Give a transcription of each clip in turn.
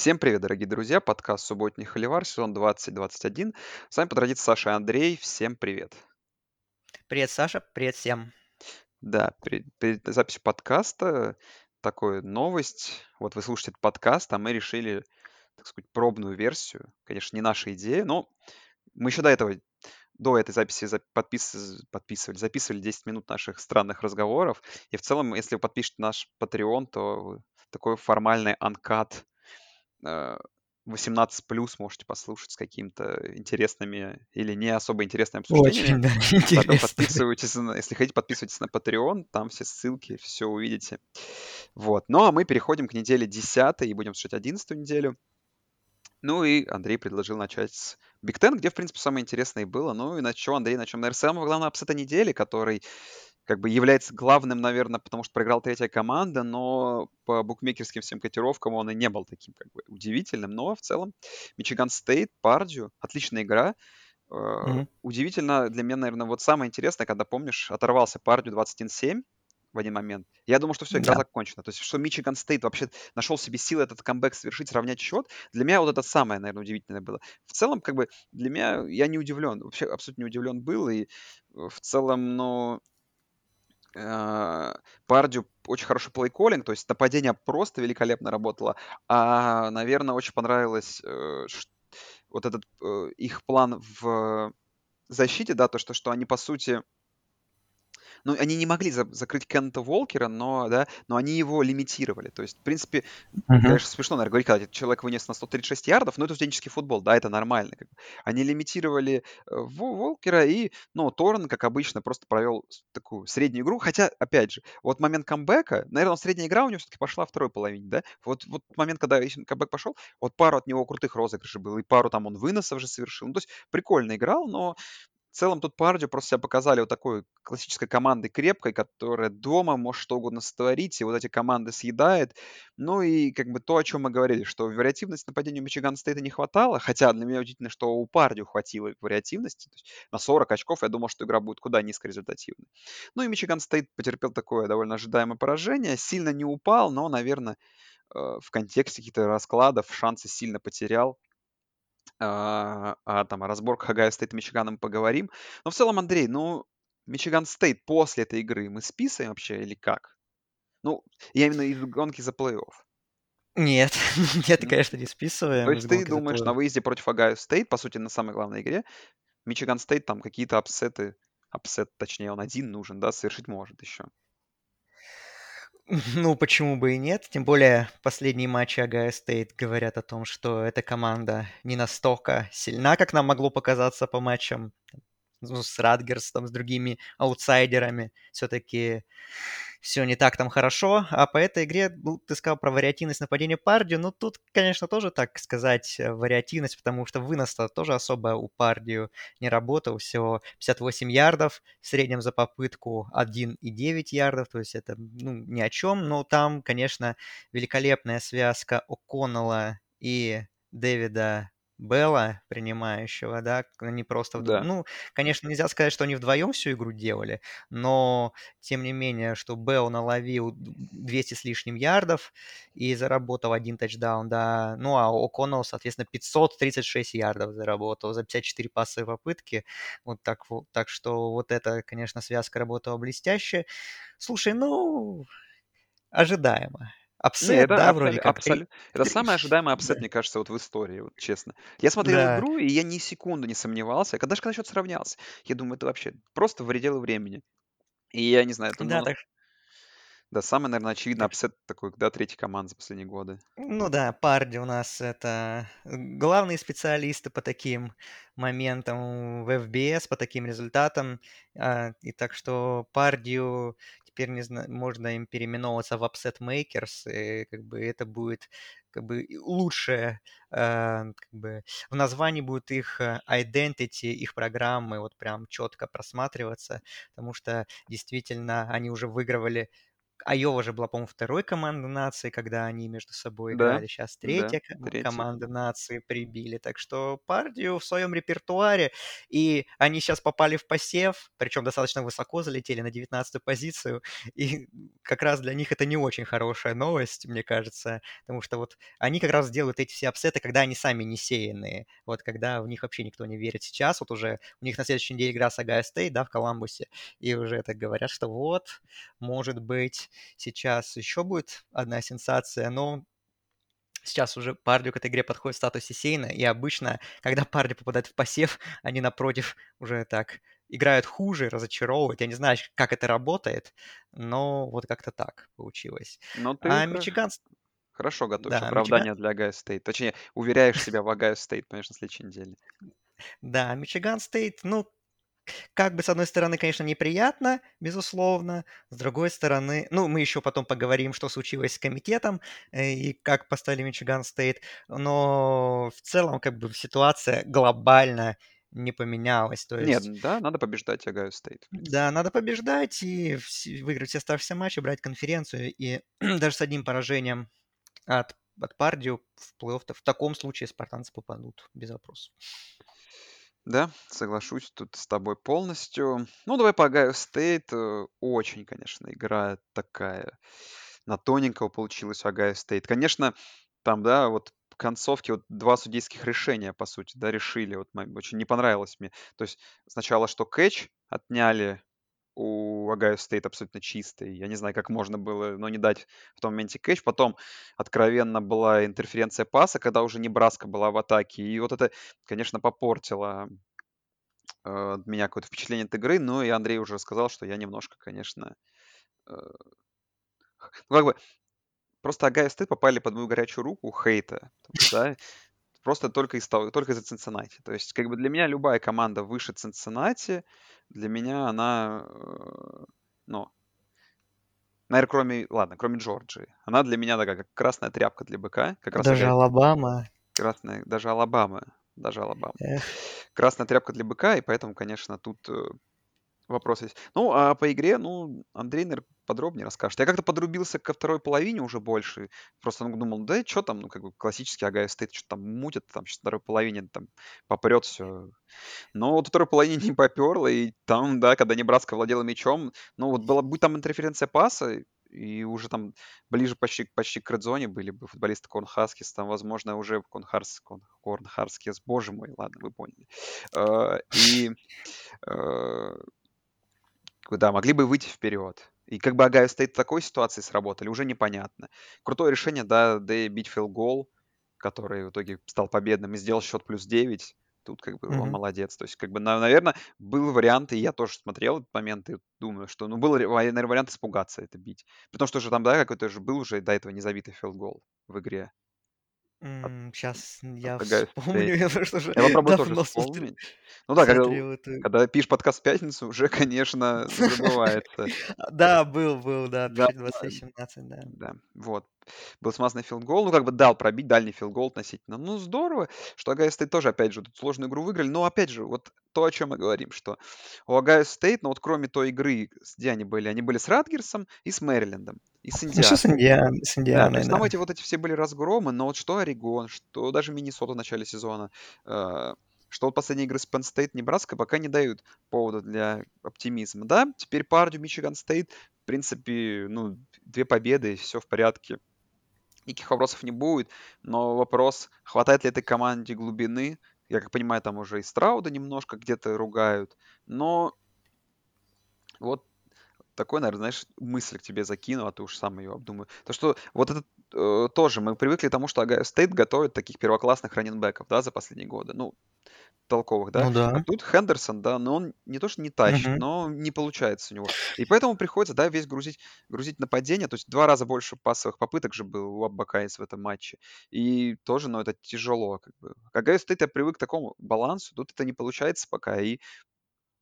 Всем привет, дорогие друзья! Подкаст «Субботний холивар», сезон 2021. С вами по традиции Саша и Андрей. Всем привет! Привет, Саша. Привет всем. Да, перед, перед записью подкаста такая новость. Вот вы слушаете этот подкаст, а мы решили, так сказать, пробную версию. Конечно, не наша идея, но мы еще до этого, до этой записи за- подпис- подписывали, записывали 10 минут наших странных разговоров. И в целом, если вы подпишете наш Patreon, то такой формальный uncut 18 плюс можете послушать с какими-то интересными или не особо интересными Очень, обсуждениями. да, Поэтому интересно. подписывайтесь, на- если хотите, подписывайтесь на Patreon, там все ссылки, все увидите. Вот. Ну, а мы переходим к неделе 10 и будем слушать 11 неделю. Ну и Андрей предложил начать с Big Ten, где, в принципе, самое интересное и было. Ну и на чем, Андрей, на чем, наверное, самое главное upset а недели, который как бы является главным, наверное, потому что проиграл третья команда, но по букмекерским всем котировкам он и не был таким как бы удивительным. Но в целом Мичиган Стейт, Пардью, отличная игра. Мгм. Удивительно для меня, наверное, вот самое интересное, когда, помнишь, оторвался Пардью 21-7 в один момент. Я думал, что все, игра Да. закончена. То есть, что Мичиган Стейт вообще нашел себе силы этот камбэк совершить, сравнять счет. Для меня вот это самое, наверное, удивительное было. В целом, как бы, для меня, я не удивлен. Вообще абсолютно не удивлен был. И э, в целом, ну, э, Пардию очень хороший плей-коллинг, то есть нападение просто великолепно работало. А, наверное, очень понравилось э, вот этот э, их план в защите, да, то, что, что они, по сути, ну, они не могли за- закрыть Кента Волкера, но, да, но они его лимитировали. То есть, в принципе, Мгм. Конечно, смешно, наверное, говорить, когда человек вынес на 136 ярдов, но это студенческий футбол, да, это нормально. как бы. Они лимитировали э, Во- Волкера, и, ну, Торн, как обычно, просто провел такую среднюю игру. Хотя, опять же, вот момент камбэка, наверное, средняя игра у него все-таки пошла второй половине, да? Вот, вот момент, когда камбэк пошел, вот пару от него крутых розыгрышей было, и пару там он выносов же совершил. Ну, то есть прикольно играл, но в целом тут Пардию просто себя показали вот такой классической командой крепкой, которая дома может что угодно сотворить, и вот эти команды съедает. Ну и как бы то, о чем мы говорили, что вариативности нападения у Мичиган Стейта не хватало, хотя для меня удивительно, что у Пардию хватило вариативности. То есть на 40 очков я думал, что игра будет куда низкорезультативной. Ну и Мичиган Стейт потерпел такое довольно ожидаемое поражение, сильно не упал, но, наверное, в контексте каких-то раскладов шансы сильно потерял. А, а там о разборках Огайо Стейт и Мичигана мы поговорим. Но в целом, Андрей, ну, Мичиган Стейт после этой игры мы списываем вообще или как? Ну, я именно из гонки за плей-офф. Нет, нет, конечно, не То списываем из есть ты думаешь, на выезде против Огайо Стейт, по сути, на самой главной игре, Мичиган Стейт там какие-то upset ы, upset, точнее, он один нужен, да, совершить может еще. Ну, почему бы и нет? Тем более последние матчи Огайо Стейт говорят о том, что эта команда не настолько сильна, как нам могло показаться по матчам ну, с Ратгерсом, с другими аутсайдерами. Все-таки все не так там хорошо. А по этой игре, ну, ты сказал про вариативность нападения Пардью. Ну, тут, конечно, тоже, так сказать, э, вариативность, потому что вынос-то тоже особо у Пардью не работал. Всего 58 ярдов, в среднем за попытку 1,9 ярдов. То есть это, ну, ни о чем. Но там, конечно, великолепная связка О'Коннелла и Дэвида Белла, принимающего, да, они просто, Да. ну, конечно, нельзя сказать, что они вдвоем всю игру делали, но тем не менее, что Белл наловил 200 с лишним ярдов и заработал один тачдаун, да, ну а О'Коннелл, соответственно, 536 ярдов заработал за 54 пасовые попытки, вот так вот, так что вот эта, конечно, связка работала блестяще. Слушай, ну, ожидаемо. Не, upset, это да, вроде абсолютно, как. Три- это самый ожидаемый Да, апсет, мне кажется, вот в истории, вот честно. Я смотрел да, игру, и я ни секунды не сомневался, когда же когда счет сравнялся. Я думаю, это вообще просто в пределы времени. И я не знаю, это, да, ну, так, да, самый, наверное, очевидный upset такой, да, третьей команды за последние годы. Ну да, Пардью у нас это главные специалисты по таким моментам в FBS, по таким результатам. А, И так что Пардию теперь не знаю, можно им переименовываться в Upset Makers, и как бы это будет как бы лучшее, а, как бы в названии будет их э, identity, их программы вот прям четко просматриваться, потому что действительно они уже выигрывали Айова же была, по-моему, второй командой нации, когда они между собой Да, играли. Сейчас да, третья ком- третий. команда нации прибили. Так что Пардию в своем репертуаре. И они сейчас попали в посев, причем достаточно высоко залетели на 19 позицию. И как раз для них это не очень хорошая новость, мне кажется. Потому что вот они как раз делают эти все апсеты, когда они сами не сеянные. Вот когда в них вообще никто не верит. Сейчас вот уже у них на следующей неделе игра с Огайо Стейт, да, в Коламбусе. И уже так говорят, что вот, может быть, сейчас еще будет одна сенсация, но сейчас уже Пардью к этой игре подходит в статусе сеяной, и обычно, когда Пардью попадает в посев, они напротив уже так играют хуже, разочаровывают. Я не знаю, как это работает, но вот как-то так получилось. Но ты А хорошо, Мичиган... хорошо готовишь Да, Мичиган... оправдание для Огайо Стейт. Точнее, уверяешь себя в Огайо Стейт, конечно, на следующей неделе. Да, Мичиган Стейт, ну, как бы, с одной стороны, конечно, неприятно, безусловно, с другой стороны, ну, мы еще потом поговорим, что случилось с комитетом э, и как поставили Мичиган Стейт, но в целом, как бы, ситуация глобально не поменялась, то Нет, есть... да, надо побеждать Огайо Стейт. Да, надо побеждать и выиграть все оставшиеся матчи, брать конференцию, и даже с одним поражением от, от Пардью в плей-офф в таком случае спартанцы попадут без вопросов. Да, соглашусь тут с тобой полностью. Ну, давай по Ohio State. Э, Очень, конечно, игра такая на тоненького получилась Ohio State. Конечно, там, да, вот в концовке вот два судейских решения, по сути, да, решили. Вот м- очень не понравилось мне. То есть сначала, что кэч отняли у Ohio State абсолютно чистый. Я не знаю, как можно было, но не дать в том моменте кэч. Потом откровенно была интерференция паса, когда уже Небраска была в атаке. И вот это, конечно, попортило э, меня какое-то впечатление от игры. Ну и Андрей уже сказал, что я немножко, конечно... э, ну, как бы, просто Огайо Стейт попали под мою горячую руку хейта. Да? Просто только из того, только из-за Цинциннати. То есть, как бы для меня любая команда выше Цинциннати, для меня она, э, ну, наверное, кроме, ладно, кроме Джорджии. Она для меня такая, как красная тряпка для быка. Как раз Даже Огайо- Алабама. красная, даже Алабама, даже Алабама. Эх. Красная тряпка для быка, и поэтому, конечно, тут э, вопрос есть. Ну, а по игре, ну, Андрей, наверное, подробнее расскажет. Я как-то подрубился ко второй половине уже больше. Просто ну, думал, да что там, ну, как бы классический Огайо Стейт, что там мутит, там сейчас второй половине там попрет все. Но вот второй половине не поперло, и там, да, когда Небраска владела мячом, ну, вот была, будь там интерференция паса, и уже там ближе почти, почти к редзоне были бы футболисты Корнхаскерс, там, возможно, уже Корнхарс, Корн, Корнхарскерс, боже мой, ладно, вы поняли. Э, И э, да, могли бы выйти вперед. И как бы Огайо Стейт в такой ситуации сработали, уже непонятно. Крутое решение, да, Дэй бить филдгол, который в итоге стал победным и сделал счет плюс 9. Тут как бы он Мгм. молодец. То есть, как бы, наверное, был вариант, и я тоже смотрел этот момент и думаю, что, ну, был, наверное, вариант испугаться это бить. Потому что же там, да, какой-то же был уже до этого незабитый филдгол в игре. Сейчас я от Огайо вспомню, Стейт. потому что уже Я попробую тоже давно смотрю- вспомнить. Ну да, когда, смотрел эту... когда пишешь подкаст в пятницу, уже, конечно, забывается. Да, был, был, да, Да, пишите 23-17, да. Да, вот. Был смазанный филдгол, ну, как бы дал пробить дальний филдгол относительно. Ну, здорово, что Огайо Стейт тоже, опять же, тут сложную игру выиграли. Но, опять же, вот то, о чем мы говорим, что у Огайо Стейт, ну, вот кроме той игры, где они были, они были с Ратгерсом и с Мэрилендом, и с Ну, с Индианой. Индиан- с Да, то Индианой, есть да. там эти вот эти все были разгромы, но вот что Орегон, что даже Миннесота в начале сезона, э, что вот последние игры с Penn State, Небраска пока не дают повода для оптимизма. Да, теперь Пардию, Мичиган Стейт, в принципе, ну, две победы, все в порядке. Никаких вопросов не будет, но вопрос, хватает ли этой команде глубины. Я как понимаю, там уже и Страуда немножко где-то ругают, но вот такой, наверное, знаешь, мысль к тебе закину, а ты уж сам ее обдумай. То, что вот это э, тоже, мы привыкли к тому, что Огайо Стейт готовит таких первоклассных раннинбеков, да, за последние годы, ну, толковых, да. Ну да. А тут Хендерсон, да, но он не то, что не тащит, Мгм. но не получается у него. И поэтому приходится, да, весь грузить, грузить нападение, то есть два раза больше пасовых попыток же было у Бакайс в этом матче. И тоже, ну, это тяжело, как бы. Огайо Стейт, я привык к такому балансу, тут это не получается пока, и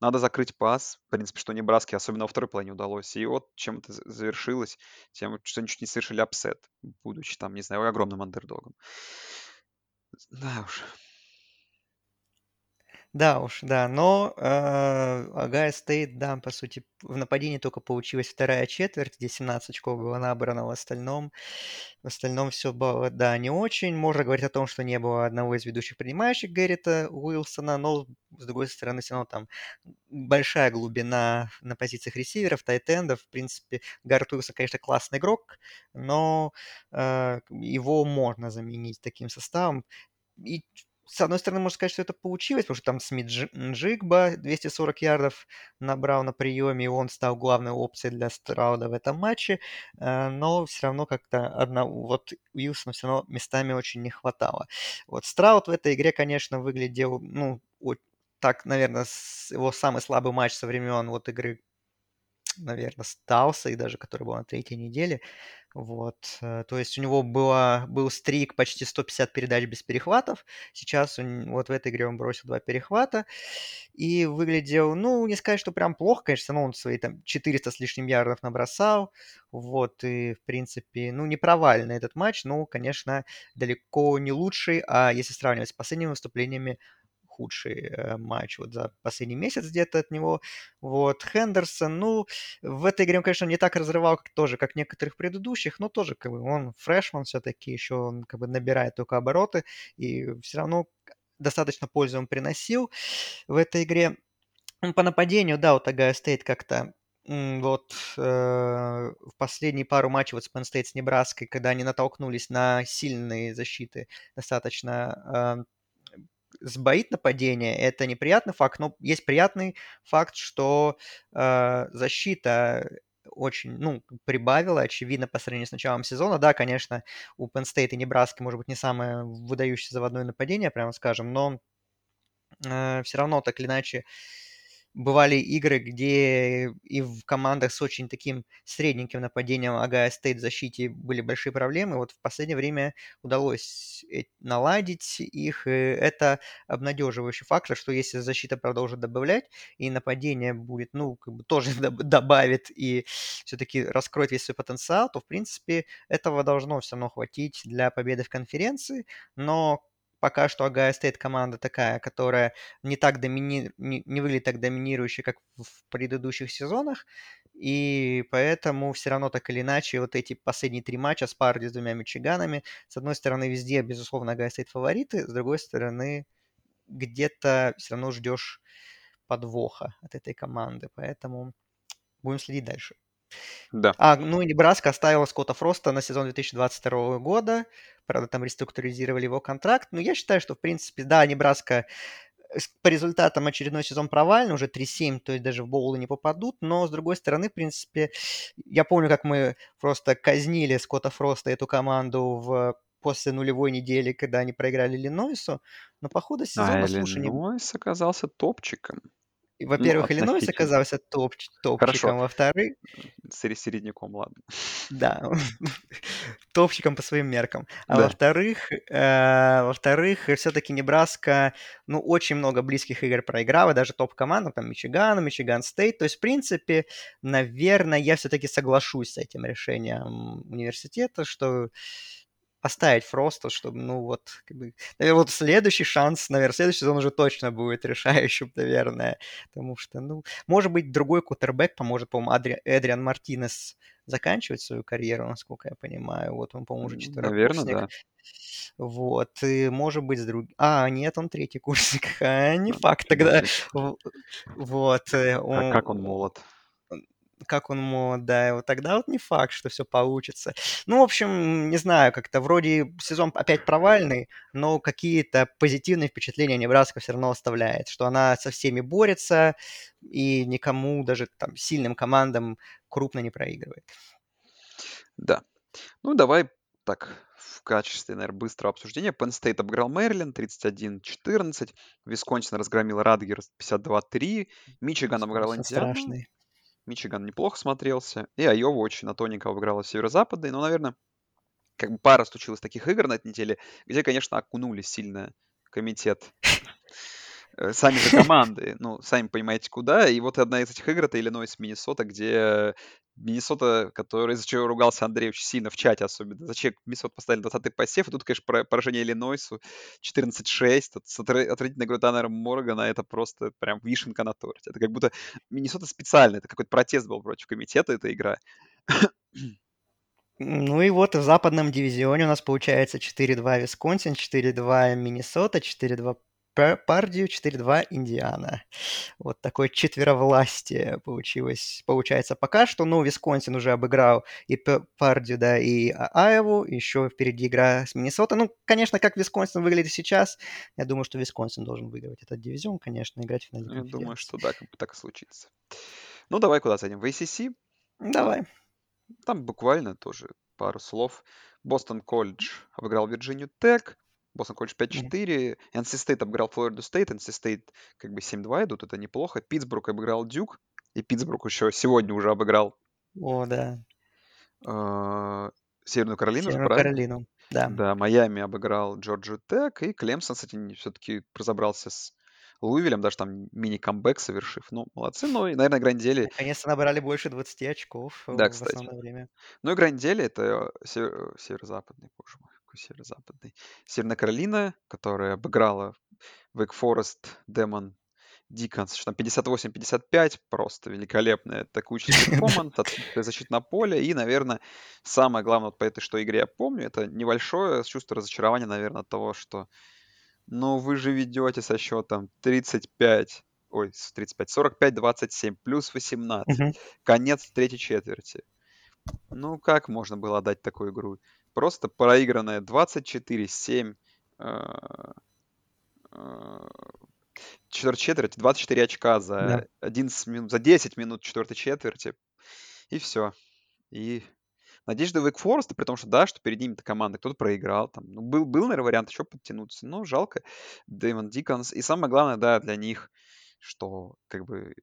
надо закрыть пас, в принципе, что Небраске, особенно во второй половине удалось. И вот чем это за- завершилось, тем, что они чуть не совершили upset, будучи там, не знаю, огромным андердогом. Да уж. Да уж, да. Но э, Огайо Стейт, да, по сути, в нападении только получилась вторая четверть, где 17 очков было набрано в остальном. В остальном все было, да, не очень. Можно говорить о том, что не было одного из ведущих принимающих Гарретта Уилсона, но, с другой стороны, все равно там большая глубина на позициях ресиверов, тайтендов. В принципе, Гаррет Уилсон, конечно, классный игрок, но э, его можно заменить таким составом. И с одной стороны, можно сказать, что это получилось, потому что там Смит Джигба 240 ярдов набрал на приеме, и он стал главной опцией для Страуда в этом матче, э, но все равно как-то одного, вот Уилсона все равно местами очень не хватало. Вот Страуд в этой игре, конечно, выглядел, ну, так, наверное, его самый слабый матч со времен вот игры наверное, стался, и даже который был на третьей неделе. Вот. Э, то есть у него было, был стрик почти 150 передач без перехватов. Сейчас он, вот в этой игре он бросил два перехвата. И выглядел, ну, не сказать, что прям плохо, конечно, но он свои там 400 с лишним ярдов набросал. Вот, и, в принципе, ну, не провальный этот матч, но, конечно, далеко не лучший. А если сравнивать с последними выступлениями, худший э, матч вот за последний месяц где-то от него. Вот, Хендерсон, ну, в этой игре он, конечно, не так разрывал, тоже, как некоторых предыдущих, но тоже, как бы, он freshman все-таки, еще он, как бы, набирает только обороты, и все равно достаточно пользы он приносил в этой игре. По нападению, да, вот Огайо Стейт как-то вот э, в последние пару матчей вот с Penn State с Небраской, когда они натолкнулись на сильные защиты, достаточно э, сбоит нападение, это неприятный факт, но есть приятный факт, что э, защита очень, ну, прибавила, очевидно, по сравнению с началом сезона. Да, конечно, у Penn State и Небраски, может быть, не самое выдающееся заводное нападение, прямо скажем, но э, все равно, так или иначе, бывали игры, где и в командах с очень таким средненьким нападением Агая Стейт в защите были большие проблемы. Вот в последнее время удалось э, наладить их. И это обнадеживающий фактор, что если защита продолжит добавлять, и нападение будет, ну, как бы тоже добавит и все-таки раскроет весь свой потенциал, то, в принципе, этого должно все равно хватить для победы в конференции. Но пока что Агая Стейт команда такая, которая не так домини... не, не выглядит так доминирующей, как в предыдущих сезонах, и поэтому все равно так или иначе вот эти последние три матча с Парди с двумя Мичиганами, с одной стороны везде, безусловно, Агая Стейт фавориты, с другой стороны где-то все равно ждешь подвоха от этой команды, поэтому будем следить дальше. Да. А, ну и Небраска оставила Скотта Фроста на сезон 2022 года. Правда, там реструктуризировали его контракт. Но я считаю, что, в принципе, да, Небраска э, по результатам очередной сезон провальный, уже 3-7, то есть даже в боулы не попадут, но с другой стороны, в принципе, я помню, как мы просто казнили Скотта Фроста эту команду в после нулевой недели, когда они проиграли Иллинойсу, но по ходу сезона, а слушай... Иллинойс оказался топчиком. Во-первых, ну, Иллинойс оказался топ топчиком, во-вторых... Середняком, ладно. Да, топчиком по своим меркам. А да. во-вторых, э, во-вторых, все-таки Небраска, ну, очень много близких игр проиграла, даже топ-командам, там, Мичиган, Мичиган Стейт. То есть, в принципе, наверное, я все-таки соглашусь с этим решением университета, что оставить Фроста, чтобы, ну, вот, как бы, наверное, вот следующий шанс, наверное, следующий сезон уже точно будет решающим, наверное, потому что, ну, может быть, другой кутербэк поможет, по-моему, Адри... Эдриан Мартинес заканчивать свою карьеру, насколько я понимаю, вот он, по-моему, уже четверокурсник. Наверное, да. Вот, и может быть с другим... А, нет, он третий курсник. А, не факт тогда. Вот. Э, а как он молод? Как он молод, да, вот тогда вот не факт, что все получится. Ну, в общем, не знаю, как-то вроде сезон опять провальный, но какие-то позитивные впечатления Небраска все равно оставляет, что она со всеми борется и никому, даже там сильным командам крупно не проигрывает. Да. Ну, давай так в качестве, наверное, быстрого обсуждения. Penn State обыграл Мэриленд 31-14, Висконсин разгромил Радгерс 52-3, Мичиган обыграл Индиану. Страшный. Мичиган неплохо смотрелся. И Айова очень на тоненько обыграла северо-западный. Но, наверное, как бы пара случилось таких игр на этой неделе, где, конечно, окунули сильно комитет э, сами же команды, ну, сами понимаете, куда. И вот одна из этих игр — это Иллинойс Миннесота, где Миннесота, который, из-за чего ругался Андрей очень сильно в чате особенно. Зачем Миннесота поставили 20-й посев, и тут, конечно, поражение Иллинойсу 14-6, тут с отвратительной игрой Таннера Моргана, это просто прям вишенка на торте. Это как будто Миннесота специально, это какой-то протест был против комитета, эта игра. Ну и вот в западном дивизионе у нас получается 4-2 Висконсин, 4-2 Миннесота, 4-2 Пардию, 4-2 Индиана. Вот такое четверовластие получилось, получается пока что. Ну, Висконсин уже обыграл и Пардию, да, и а-, Айву. Еще впереди игра с Миннесотой. Ну, конечно, как Висконсин выглядит сейчас, я думаю, что Висконсин должен выиграть этот дивизион, конечно, играть в финале Я думаю, что да, как бы так и случится. Ну, давай куда зайдем? В ACC? Давай. Там буквально тоже пару слов. Бостон Колледж обыграл Вирджинию Тек. Бостон Колледж 5-4. NC State обыграл Флориду Стейт. NC State как бы 7-2 идут, это неплохо. Питтсбург обыграл Дюк. И Питтсбург еще сегодня уже обыграл О, да. э, Северную Каролину же, Северную правильно? Каролину, да. Да, Майами обыграл Джорджию Tech. И Клемсон, кстати, все-таки разобрался с Луивилем, даже там мини-камбэк совершив. Ну, молодцы. Ну, и, наверное, игра недели... Наконец-то набрали больше 20 очков э, Да, в кстати. основное время. Ну, игра недели — это север- северо-западный, боже мой, какой северо-западный. Северная Каролина, которая обыграла Wake Forest, Demon Deacons, что там 58-55, просто великолепная атакующий перформанс, отсутствие защиты на поле. И, наверное, самое главное вот по этой что игре я помню, это небольшое чувство разочарования, наверное, от того, что ну вы же ведете со счетом 35, ой, с 35, 45-27, плюс 18. Мгм. Конец третьей четверти. Ну, как можно было отдать такую игру? Просто проигранная 24-7. э, э, четверть, 24 очка Да. за 11 минут, за 10 минут четвертой четверти. И все. И надежда Wake Forest, при том, что да, что перед ними-то команда, кто-то проиграл. Там, ну, был, был, наверное, вариант еще подтянуться. Но жалко. Дэймон Диконс. И самое главное, да, для них, что как бы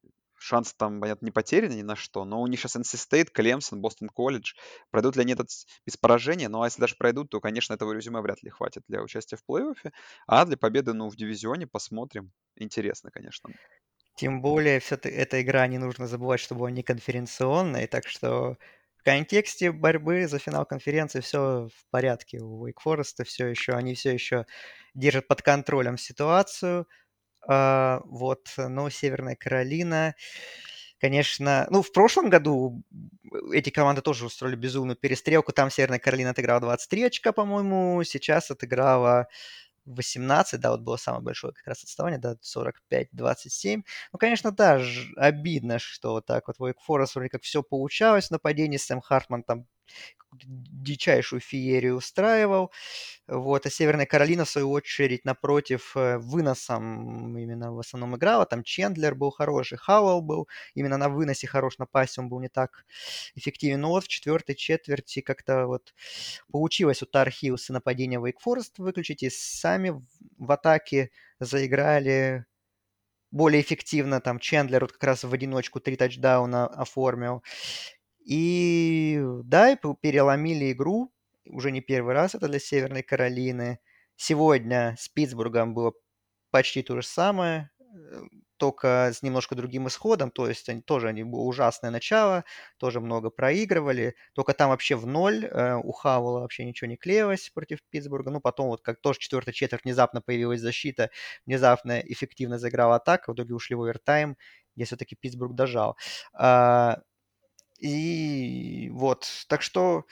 шанс там, понятно, не потерян ни на что, но у них сейчас NC State, Клемсон, Бостон Колледж. Пройдут ли они этот без поражения? Ну, а если даже пройдут, то, конечно, этого резюме вряд ли хватит для участия в плей-оффе. А для победы, ну, в дивизионе посмотрим. Интересно, конечно. Тем более, все эта игра, не нужно забывать, что была не конференционная, так что в контексте борьбы за финал конференции все в порядке. У Wake Forest все еще, они все еще держат под контролем ситуацию. А, вот, но Северная Каролина, конечно, ну, в прошлом году эти команды тоже устроили безумную перестрелку. Там Северная Каролина отыграла 23 очка, по-моему, сейчас отыграла 18, да, вот было самое большое как раз отставание, да, 45-27. Ну, конечно, да, ж- обидно, что вот так вот Wake Forest вроде как все получалось в нападении, Сэм Хартман там дичайшую феерию устраивал. Вот, а Северная Каролина, в свою очередь, напротив, э, выносом именно в основном играла. Там Чендлер был хороший, Хауэлл был именно на выносе хорош, на пасе он был не так эффективен. Но вот в четвертой четверти как-то вот получилось у Тар Хиллса нападение Forest выключить, и сами в атаке заиграли более эффективно. Там Чендлер вот как раз в одиночку три тачдауна оформил. И да, переломили игру. Уже не первый раз это для Северной Каролины. Сегодня с Питтсбургом было почти то же самое, э, только с немножко другим исходом. То есть они, тоже они было ужасное начало, тоже много проигрывали. Только там вообще в ноль э, у Хауэлла вообще ничего не клеилось против Питтсбурга. Ну, потом вот как тоже четвертая четверть внезапно появилась защита, внезапно эффективно заиграла атака. В итоге ушли в овертайм, где все-таки Питтсбург дожал. А, и вот, так что...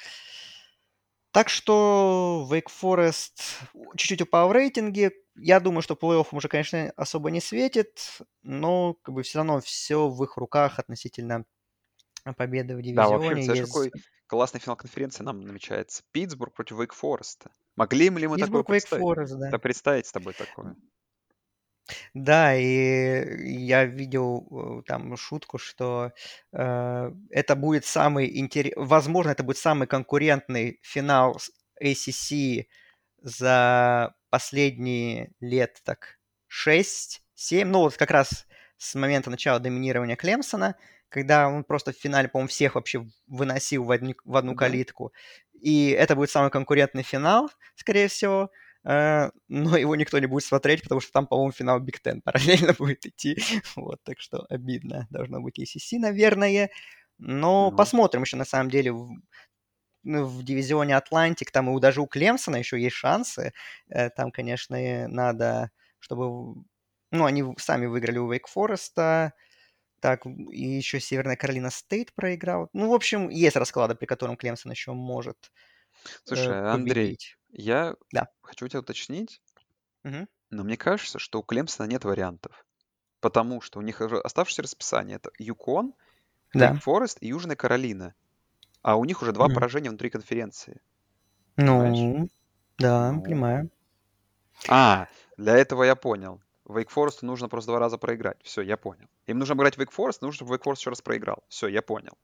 Так что Wake Forest чуть-чуть упал в рейтинге. Я думаю, что плей-офф уже, конечно, особо не светит, но как бы все равно все в их руках относительно победы в Да, вообще, дивизионе. Есть какой классный финал конференции нам намечается. Питтсбург против Вейк Фореста. Могли ли мы такое Питтсбург, Wake представить? Forest, да. Да представить с тобой такое. Да, и я видел э, там шутку, что э, это будет самый интересный, возможно, это будет самый конкурентный финал с ACC за последние лет так 6-7, ну вот как раз с момента начала доминирования Клемсона, когда он просто в финале, по-моему, всех вообще выносил в одну, в одну калитку. И это будет самый конкурентный финал, скорее всего. Э, но его никто не будет смотреть, потому что там, по-моему, финал Big Ten параллельно будет идти. Вот, так что обидно. Должно быть ACC, наверное. Но Ну, посмотрим еще на самом деле в, ну, в дивизионе Атлантик, там и у- даже у Клемсона еще есть шансы. Э, Там, конечно, надо, чтобы... Ну, они сами выиграли у Вейк Фореста, так, и еще Северная Каролина Стейт проиграл. Ну, в общем, есть расклады, при котором Клемсон еще может э, слушай, Андрей, победить. Я Да. хочу тебя уточнить, Мгм. но мне кажется, что у Клемсона нет вариантов. Потому что у них уже оставшееся расписание это Юкон, Да. Вейк Форест и Южная Каролина. А у них уже два Мгм. поражения внутри конференции. Понимаешь? Ну, да, Ну, понимаю. А, для этого я понял. Вейк Форесту нужно просто два раза проиграть. Все, я понял. Им нужно обыграть Вейк Форест, нужно, чтобы Вейк Форест еще раз проиграл. Все, я понял.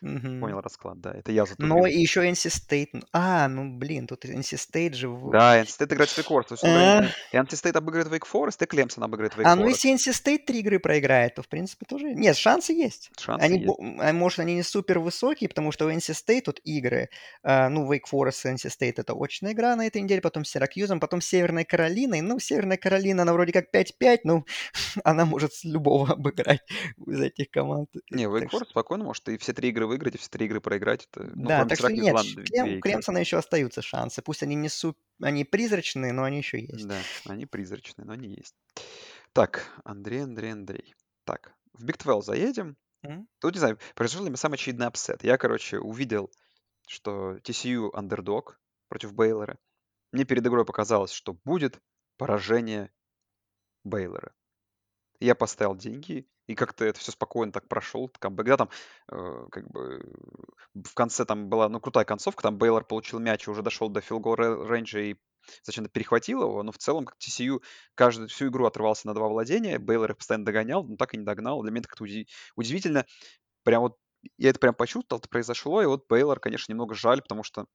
Мгм. Понял расклад, да. Это я Но затупил. и еще NC State. А, ну, блин, тут NC State же... в- Да, NC State играет с Вейк Форест. То есть, смотри, А, и NC State обыгрывает Вейк Форест, и Клемсон обыгрывает Вейк А, ну если NC State три игры проиграет, то, в принципе, тоже... Нет, шансы есть. Шансы Они, есть. бо- а, может, они не супер высокие, потому что у NC State тут игры. а, ну, Wake Forest и NC State это очная игра на этой неделе, потом с Сиракьюзом, потом с Северной Каролиной. Ну, Северная Каролина, она вроде как 5-5, ну, она может с любого обыграть из этих команд. Не, Так что, Форест спокойно может и все три игры выиграть, и все три игры проиграть. Это, ну, да, так что нет, у. Клемсона еще остаются шансы. Пусть они не суп... они призрачные, но они еще есть. Да, они призрачные, но они есть. Так, Андрей, Андрей, Андрей. Так, в Big 12 заедем. М? Тут, не знаю, произошел ли самый очевидный апсет. Я, короче, увидел, что TCU андердог против Бейлора. Мне перед игрой показалось, что будет поражение Бейлора. Я поставил деньги, и как-то это все спокойно так прошел. Когда там, э, как бы, в конце там была, ну, крутая концовка, там Бейлор получил мяч и уже дошел до филгол рейнджа и зачем-то перехватил его, но в целом как TCU каждую всю игру отрывался на два владения, Бейлор их постоянно догонял, но так и не догнал. Для меня это как-то уди- удивительно. Прям вот я это прям почувствовал, это произошло, и вот Бейлор, конечно, немного жаль, потому что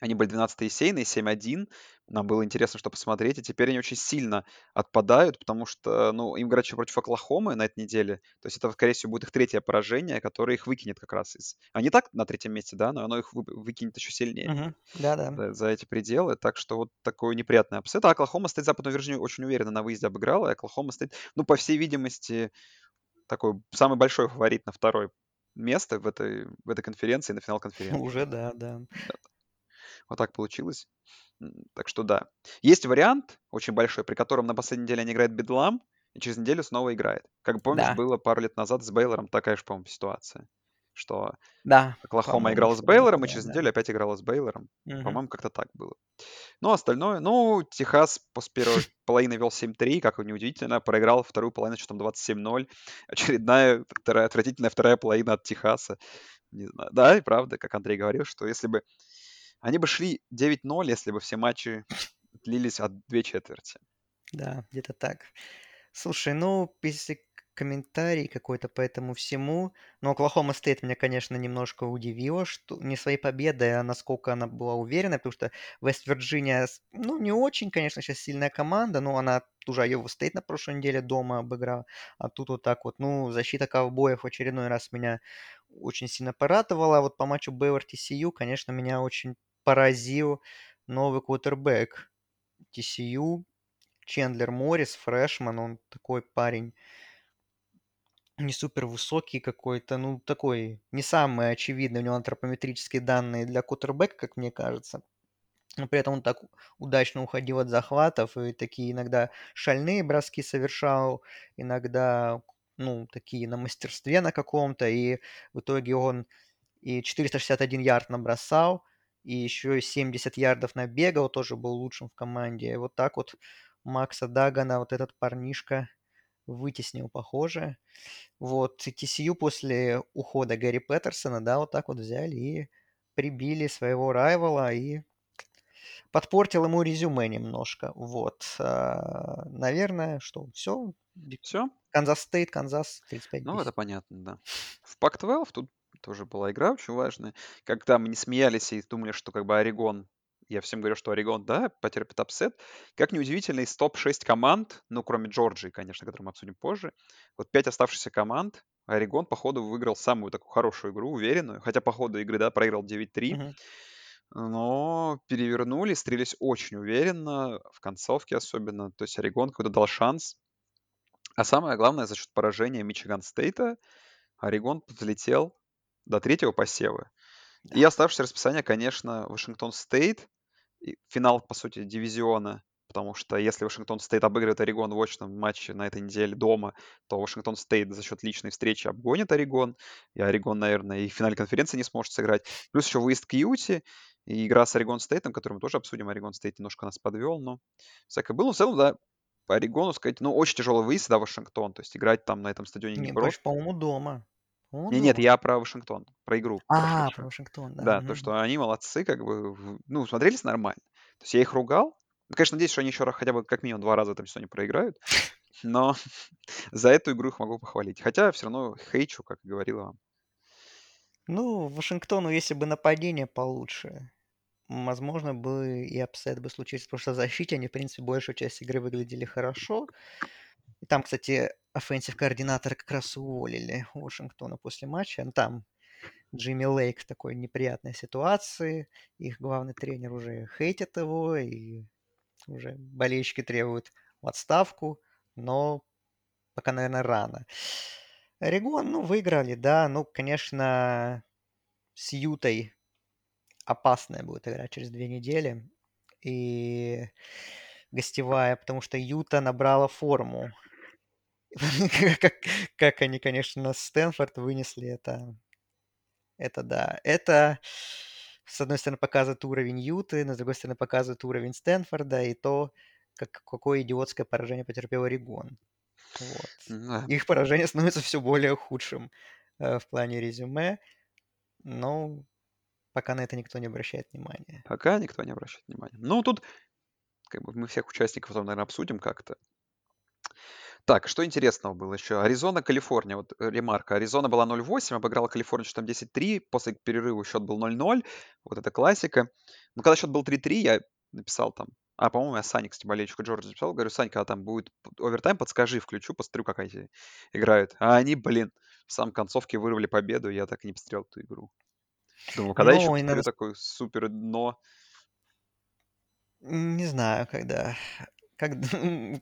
они были 12 сеяные, 7-1. Нам было интересно, что посмотреть. И теперь они очень сильно отпадают, потому что, ну, им играть еще против Оклахомы на этой неделе. То есть это, скорее всего, будет их третье поражение, которое их выкинет как раз из... Они так на третьем месте, да, но оно их вы- выкинет еще сильнее Мгм. Да-да. за, за эти пределы. Так что вот такой неприятный апсет. А Оклахома Стейт Западную Вирджинию очень уверенно на выезде обыграла. И Оклахома Стейт, ну, по всей видимости, такой самый большой фаворит на второе место в этой, в этой конференции, на финал конференции. Уже, да, да. Вот так получилось. Так что да. Есть вариант очень большой, при котором на последней неделе они играют Бедлам, и через неделю снова играет. Как помнишь, Да, было пару лет назад с Бейлором такая же, по-моему, ситуация, что да, Оклахома играла с Бейлором, и через да. неделю опять играла с Бейлором. Мгм. По-моему, как-то так было. Ну, остальное, ну, Техас после первой половины вел 7-3, как неудивительно, проиграл вторую половину счетом 27-0. Очередная вторая, отвратительная вторая половина от Техаса. Не знаю. Да, и правда, как Андрей говорил, что если бы они бы шли 9-0, если бы все матчи длились от две четверти. Да, где-то так. Слушай, ну, если комментарий какой-то по этому всему, но Оклахома Стейт меня, конечно, немножко удивило, что не своей победой, а насколько она была уверена, потому что Вест-Вирджиния, с- ну, не очень, конечно, сейчас сильная команда, но она уже Айова Стейт на прошлой неделе дома обыграла, а тут вот так вот, ну, защита ковбоев в очередной раз меня очень сильно порадовала, а вот по матчу Бейвер TCU, конечно, меня очень поразил новый квотербек TCU, Чендлер Моррис, фрешман, он такой парень не супер высокий какой-то, ну такой не самый очевидный, у него антропометрические данные для кутербэка, как мне кажется. Но при этом он так удачно уходил от захватов и такие иногда шальные броски совершал, иногда, ну, такие на мастерстве на каком-то, и в итоге он и 461 ярд набросал, и еще и 70 ярдов набегал, тоже был лучшим в команде. И вот так вот Макса Дагана, вот этот парнишка, вытеснил, похоже. Вот, и TCU после ухода Гэри Петерсона, да, вот так вот взяли и прибили своего райвала и подпортил ему резюме немножко. Вот, а, наверное, что, все. Все? Канзас Стейт, Канзас Ну, это 35-10. понятно, да. В Пак-12 тут тоже была игра очень важная. Когда мы не смеялись и думали, что как бы Орегон, я всем говорю, что Орегон, да, потерпит апсет. Как неудивительно, из топ-6 команд, ну, кроме Джорджии, конечно, которую мы обсудим позже, вот 5 оставшихся команд, Орегон, походу, выиграл самую такую хорошую игру, уверенную. Хотя по ходу игры, да, проиграл 9-3. Мгм. Но перевернули, справились очень уверенно, в концовке особенно. То есть Орегон какой-то дал шанс. А самое главное, за счет поражения Мичиган Стейта Орегон взлетел до третьего посева. И оставшееся расписание, конечно, Вашингтон Стейт, финал, по сути, дивизиона, потому что если Вашингтон Стейт обыгрывает Орегон в очном матче на этой неделе дома, то Вашингтон Стейт за счет личной встречи обгонит Орегон, и Орегон, наверное, и в финале конференции не сможет сыграть. Плюс еще выезд к Юте, и игра с Орегон Стейтом, которую мы тоже обсудим. Орегон Стейт немножко нас подвел, но всякое было. Но в целом, да, по Орегону сказать, ну, очень тяжелый выезд, да, Вашингтон. То есть играть там на этом стадионе не, Не, просто. по-моему, дома. По-моему, Не, нет, я про Вашингтон, про игру. А, про Вашингтон, да. Да, то, мгм. что они молодцы, как бы, ну, смотрелись нормально. То есть я их ругал. Ну, Конечно, надеюсь, что они еще раз хотя бы как минимум два раза там сегодня проиграют. Но за эту игру их могу похвалить. Хотя все равно хейчу, как говорила вам. Ну, Вашингтону, если бы нападение получше, возможно бы и апсет бы случился, потому что в защите они, в принципе, большую часть игры выглядели хорошо. И там, кстати, offensive координатора как раз уволили у Вашингтона после матча. Ну, Там Джимми Лейк в такой неприятной ситуации. Их главный тренер уже хейтит его, и уже болельщики требуют в отставку, но пока, наверное, рано. Орегон, ну, выиграли, да. Ну, конечно, с Ютой опасная будет игра через две недели. И гостевая, потому что Юта набрала форму. Как, как они, конечно, Стэнфорд вынесли это. Это да. Это, с одной стороны, показывает уровень Юты, но с другой стороны, показывает уровень Стэнфорда и то, как, какое идиотское поражение потерпел Орегон. Вот. Да. Их поражение становится все более худшим э, в плане резюме, но пока на это никто не обращает внимания. Пока никто не обращает внимания. Ну, тут как бы мы всех участников потом, наверное, обсудим как-то. Так, что интересного было еще? Аризона, Калифорния. Вот э, ремарка. Аризона была 0-8, обыграла Калифорнию счетом 10-3. После перерыва счет был 0-0. Вот это классика. Но когда счет был 3-3, я написал там... А, по-моему, я Сане, кстати, болельщику Джорджа написал. Говорю, Сань, когда там будет овертайм, подскажи, включу, посмотрю, как эти играют. А они, блин, в самом концовке вырвали победу, я так и не посмотрел эту игру. Думаю, когда еще Ну, и посмотрю надо... такое супер дно. Не знаю, когда... Когда...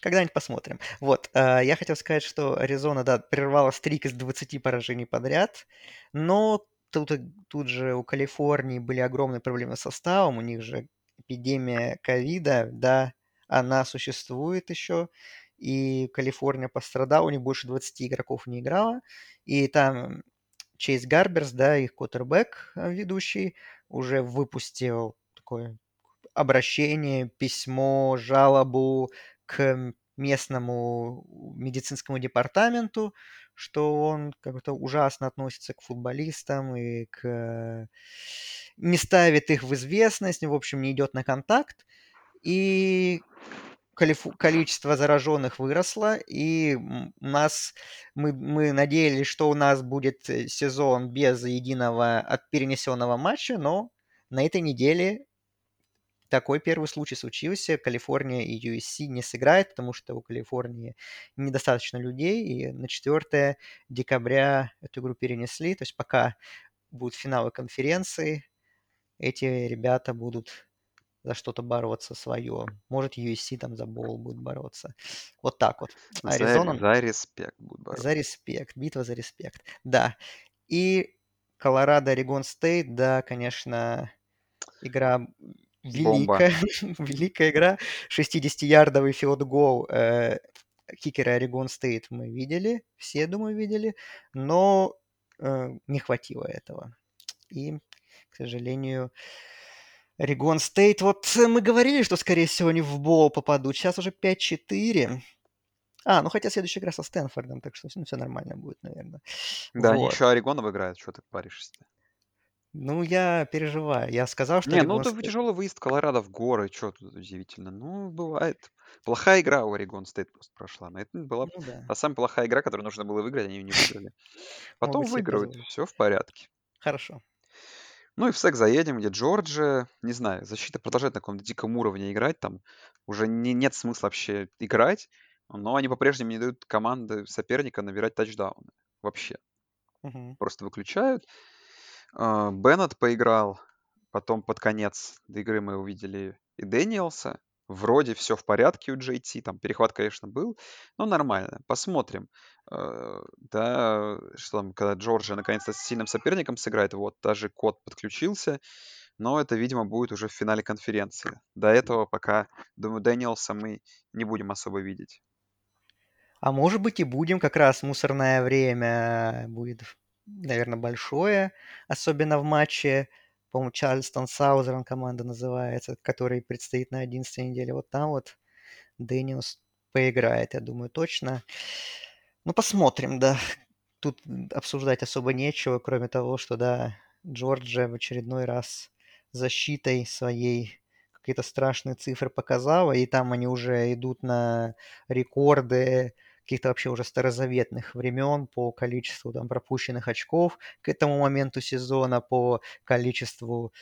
Когда-нибудь посмотрим. Вот, э, я хотел сказать, что Аризона, да, прервала стрик из 20 поражений подряд, но тут, тут же у Калифорнии были огромные проблемы с составом, у них же эпидемия ковида, да, она существует еще, и Калифорния пострадала, у них больше 20 игроков не играла, и там Чейз Гарберс, да, их квотербек э, ведущий, уже выпустил такое обращение, письмо, жалобу к местному медицинскому департаменту, что он как-то ужасно относится к футболистам и к... не ставит их в известность, в общем, не идет на контакт. И количество зараженных выросло, и у нас мы, мы надеялись, что у нас будет э, сезон без единого от перенесенного матча, но на этой неделе такой первый случай случился. Калифорния и USC не сыграют, потому что у Калифорнии недостаточно людей, и на 4 декабря эту игру перенесли. То есть пока будут финалы конференции, эти ребята будут за что-то бороться свое. Может, USC там за бол будет бороться. Вот так вот. За, Аризона за респект будут бороться. за респект. Битва за респект. Да. И Колорадо, Орегон Стейт, да, конечно, игра. Великая. Великая игра. 60-ярдовый field goal э, кикера Орегон Стейт мы видели. Все, думаю, видели. Но э, не хватило этого. И, к сожалению, Орегон Стейт, вот мы говорили, что, скорее всего, они в бол попадут. Сейчас уже 5-4. А, ну хотя следующая игра со Стэнфордом, так что ну, все нормально будет, наверное. Да, они Вот. еще Орегон обыграют, что ты паришься Ну, я переживаю. Я сказал, что Не, ну Орегон это Стейт... тяжелый выезд Колорадо в горы, что тут удивительно. Ну, бывает. Плохая игра у Орегон Стейт просто прошла. Но это была Ну да, та самая плохая игра, которую нужно было выиграть, они ее не выиграли. Потом себе позволить. все в порядке. Хорошо. Ну и в СЭК заедем, где Джорджия, не знаю, защита продолжает на каком-то диком уровне играть, там уже не, нет смысла вообще играть, но они по-прежнему не дают команды соперника набирать тачдауны. Вообще. Мгм. Просто выключают. А, Беннет поиграл, потом под конец игры мы увидели и Дэниелса. вроде все в порядке у JT, там перехват, конечно, был, но нормально. Посмотрим. Э, да, что там, когда Джорджия наконец-то с сильным соперником сыграет, вот даже код подключился, но это, видимо, будет уже в финале конференции. До этого пока, думаю, Дэниелса мы не будем особо видеть. А может быть и будем, как раз мусорное время будет, наверное, большое, особенно в матче, по-моему, Чарльстон Саузерн команда называется, который предстоит на 11 неделе. Вот там вот Дэниелс поиграет, я думаю, точно. Ну, посмотрим, да. Тут обсуждать особо нечего, кроме того, что, да, Джорджия в очередной раз защитой своей какие-то страшные цифры показала, и там они уже идут на рекорды каких-то вообще уже старозаветных времен по количеству там пропущенных очков к этому моменту сезона, по количеству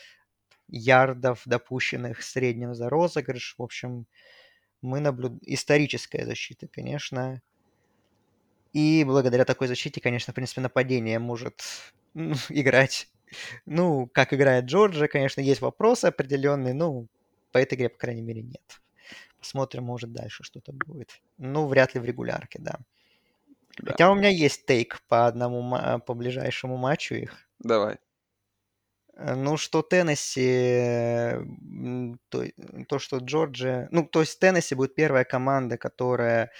ярдов, допущенных средним за розыгрыш. В общем, мы наблюдаем... Историческая защита, конечно. И благодаря такой защите, конечно, в принципе, нападение может ну, играть ну, как играет Джорджия, конечно, есть вопросы определенные, ну, по этой игре, по крайней мере, нет. Посмотрим, может, дальше что-то будет. Ну, вряд ли в регулярке, да. да. Хотя у меня есть тейк по одному, по ближайшему матчу их. Давай. Э, ну, что Теннесси, то, то, что Джорджия... Ну, то есть Теннесси будет первая команда, которая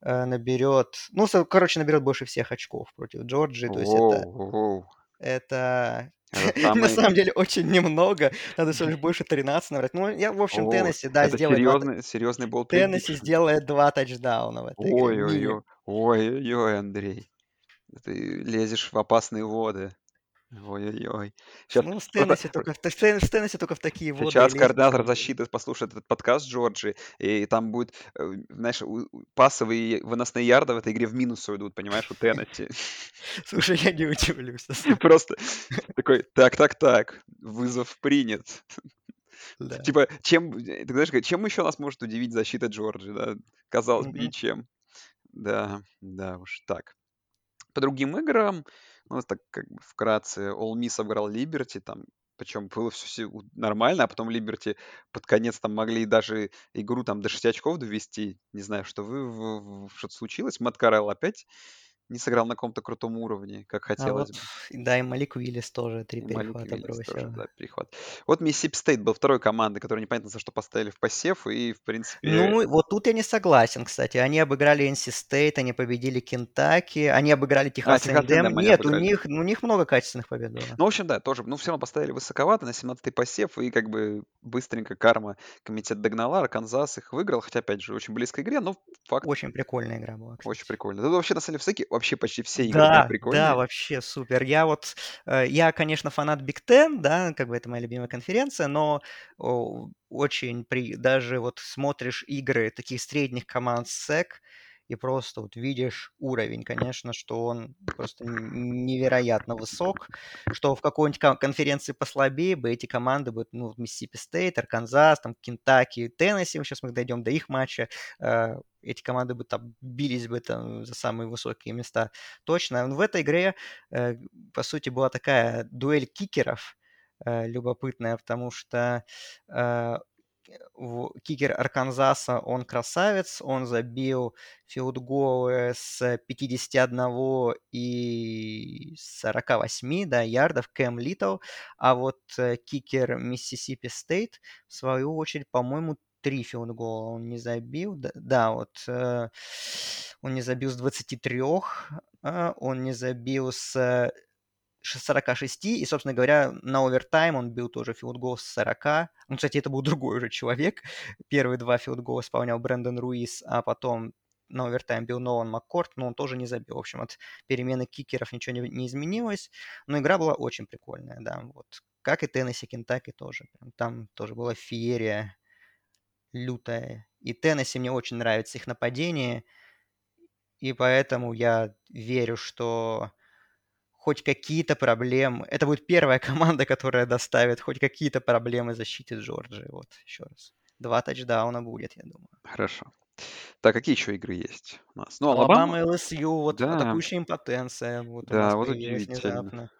э, наберет... Ну, короче, наберет больше всех очков против Джорджии. То есть это... Это. на самом деле очень немного. Надо всего лишь больше 13 набрать. Ну, я, в общем, Теннесси, да, сделает... серьезный, серьезный был Теннесси сделает два тачдауна в этой Ой-ой-ой, ой-ой-ой, Андрей. Ты лезешь в опасные воды. Ой-ой-ой. Сейчас ну, в Теннессе, только, в, Теннессе только в такие воды. Сейчас координатор защиты послушает этот подкаст Джорджи, и там будет, э, знаешь, пасовые выносные ярды в этой игре в минус уйдут, понимаешь, у Теннесси. Слушай, я не удивлюсь. Просто такой, так-так-так, вызов принят. Да. Типа, чем, ты знаешь, чем еще нас может удивить защита Джорджи, да? Казалось бы, ничем. Да, да уж так. По другим играм, ну, так как бы вкратце, All Miss обыграл Либерти, там, причем было все нормально, а потом Либерти под конец там могли даже игру там до 6 очков довести. Не знаю, что вы, что-то случилось. Мэтт Карелл опять не сыграл на каком-то крутом уровне, как а хотелось а вот, бы. Да, и Малик Уиллис тоже три и перехвата бросил. Тоже, да, перехват. Вот Миссисипи Стейт был второй командой, которую непонятно за что поставили в посев, и, в принципе... Ну, вот тут я не согласен, кстати. Они обыграли NC State, они победили Кентаки, они обыграли Техас а, Эндем. Нет, у них, у них много качественных побед было. Ну, в общем, да, тоже. Ну, все равно поставили высоковато на 17-й посев, и как бы быстренько карма комитет догнала, Арканзас их выиграл, хотя, опять же, очень близкой игре, но факт... Очень прикольная игра была, кстати. Очень прикольно. Тут вообще, на самом деле, в вообще почти все игры да, прикольные. Да, вообще супер. Я вот, э, я, конечно, фанат Big Ten, да, как бы это моя любимая конференция, но очень при, даже вот смотришь игры таких средних команд SEC, и просто вот видишь уровень, конечно, что он просто невероятно высок, что в какой-нибудь конференции послабее бы эти команды бы, ну, Миссисипи Стейт, Арканзас, там, Кентаки, Теннесси, сейчас мы дойдем до их матча, э, эти команды бы там бились бы там за самые высокие места точно. В этой игре, э, по сути, была такая дуэль кикеров, э, любопытная, потому что кикер Арканзаса, он красавец, он забил филдголы с 51 и 48 да, ярдов Кэм Литл, а вот э, кикер Миссисипи Стейт, в свою очередь, по-моему, три филдгола он не забил. Да, вот э, он не забил с 23, э, он не забил с 46, и, собственно говоря, на овертайм он бил тоже филдгол с 40. Ну, кстати, это был другой уже человек. Первые два филдгола исполнял Брэндон Руис, а потом на овертайм бил Нолан Маккорт, но он тоже не забил. В общем, от перемены кикеров ничего не, не изменилось, но игра была очень прикольная, да. Вот. Как и Теннесси, Кентаки тоже. Там тоже была феерия лютая. И Теннесси мне очень нравится их нападение, и поэтому я верю, что хоть какие-то проблемы. Это будет первая команда, которая доставит хоть какие-то проблемы защите Джорджии. Вот, еще раз. Два тачдауна будет, я думаю. Хорошо. Так, какие еще игры есть у нас? Ну, Алабама, Алабама ЛСЮ, вот да. атакующая импотенция. Вот да, вот удивительно.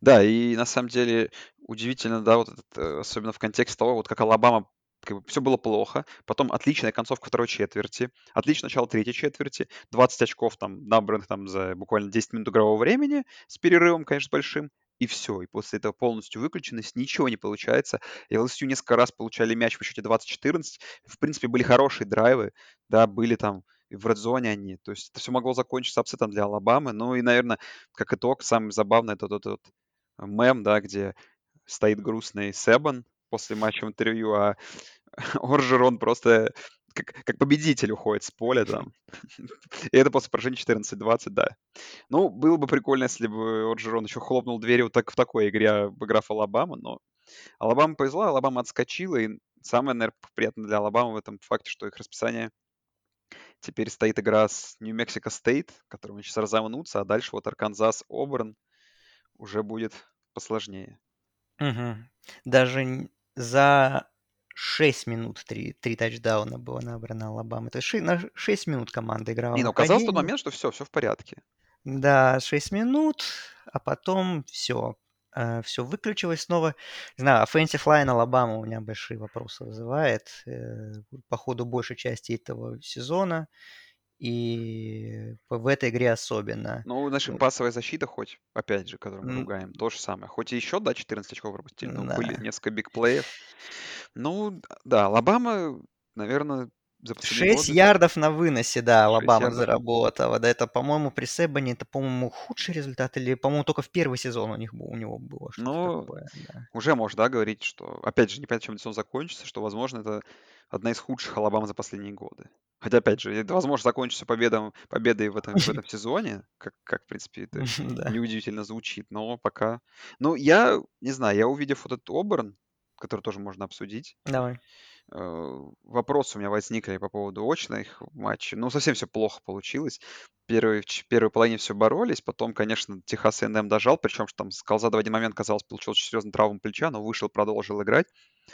Да, и на самом деле удивительно, да, вот этот, э, особенно в контексте того, вот как Алабама как бы все было плохо. Потом отличная концовка второй четверти, отличное начало третьей четверти, 20 очков там набранных там за буквально 10 минут игрового времени, с перерывом, конечно, большим, и все. И после этого полностью выключенность, ничего не получается. И LSU несколько раз получали мяч в счете 20-14. В принципе, были хорошие драйвы, да, были там в редзоне они. То есть это все могло закончиться апсетом для Алабамы. Ну и, наверное, как итог, самый забавный это тот, тот мем, да, где стоит грустный Себан после матча интервью, а Оржерон просто как, как победитель уходит с поля там. И это после поражения 14-20, да. Ну, было бы прикольно, если бы Орджерон еще хлопнул дверью так, в такой игре, обыграв Алабама, но Алабама повезла, Алабама отскочила, и самое, наверное, приятное для Алабамы в этом факте, что их расписание теперь стоит игра с Нью-Мексико Стейт, которым сейчас разомнутся, а дальше вот Арканзас, Оберн уже будет посложнее. Угу. Даже за 6 минут 3, 3 тачдауна было набрано Алабамы. То есть 6, на 6 минут команда играла. Не, ну казалось в тот момент, что все, все в порядке. Да, 6 минут, а потом все. Э, все выключилось снова. Не знаю, offensive line Алабама у меня большие вопросы вызывает э, по ходу большей части этого сезона. И в этой игре особенно. Ну, вот. пасовая защита хоть, опять же, которую мы ругаем, то же самое. Хоть и еще, да, 14 очков пропустили, но да. были несколько бигплеев. Ну, да, Алабама, наверное, за 6 годы, ярдов на выносе, да, Алабама заработала. Да, это, по-моему, при Себане, это, по-моему, худший результат, или, по-моему, только в первый сезон у них у него было что-то ну, такое. Да. Уже можно, да, говорить, что, опять же, не понятно, чем сезон закончится, что, возможно, это одна из худших Алабам за последние годы. Хотя, опять же, это, возможно, закончится победом, победой в этом, в этом сезоне, как, как, в принципе, это неудивительно звучит, но пока... Ну, я, не знаю, я увидев вот этот Оберн, который тоже можно обсудить, Давай. Э, вопросы у меня возникли по поводу очных матчей. Ну, совсем все плохо получилось. Первый, в первой половине все боролись, потом, конечно, Техас НМ дожал, причем что там Скалзада в один момент, казалось, получил очень серьезный травму плеча, но вышел, продолжил играть.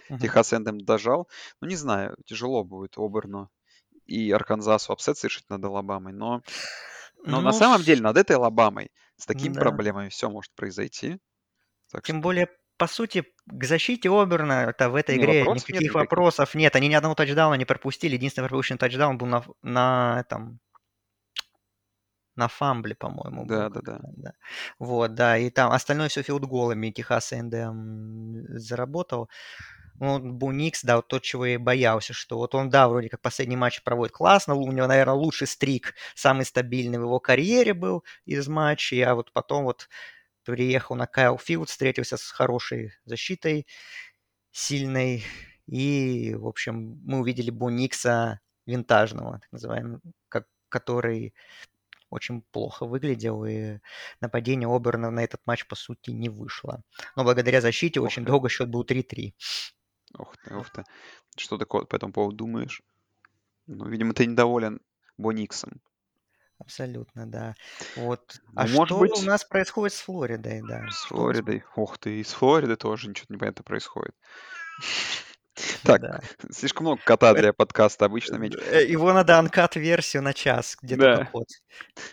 Uh-huh. Техас A&M дожал. Ну, не знаю, тяжело будет Оберну и Арканзасу апсет совершить над Алабамой, но, но ну, на самом деле над этой Алабамой с такими да. проблемами все может произойти. Так Тем что... более по сути, к защите Оберна это в этой игре вопросов никаких нет, вопросов нет. Они ни одного тачдауна не пропустили. Единственный пропущенный тачдаун был на, на этом на фамбле, по-моему. Да, да, да, да. Вот, да, и там остальное все филдголами Техас НДМ заработал. Ну, Буникс, да, вот тот, чего я и боялся, что вот он, да, вроде как последний матч проводит классно, у него, наверное, лучший стрик, самый стабильный в его карьере был из матчей, а вот потом вот приехал на Кайл Филд, встретился с хорошей защитой, сильной. И, в общем, мы увидели Буникса винтажного, так называемого, как, который очень плохо выглядел, и нападение Оберна на этот матч, по сути, не вышло. Но благодаря защите ох очень ты. долго счет был 3-3. Ох ты, ох ты. Что ты по этому поводу думаешь? Ну, видимо, ты недоволен Бониксом. Абсолютно, да. Вот. Ну, а может что быть, у нас происходит с Флоридой, да? С Флоридой. Ох ты, и с Флориды тоже ничего не понятно происходит. Так, да. слишком много кота для подкаста обычно. Э, его надо анкат-версию на час, где-то да. кот.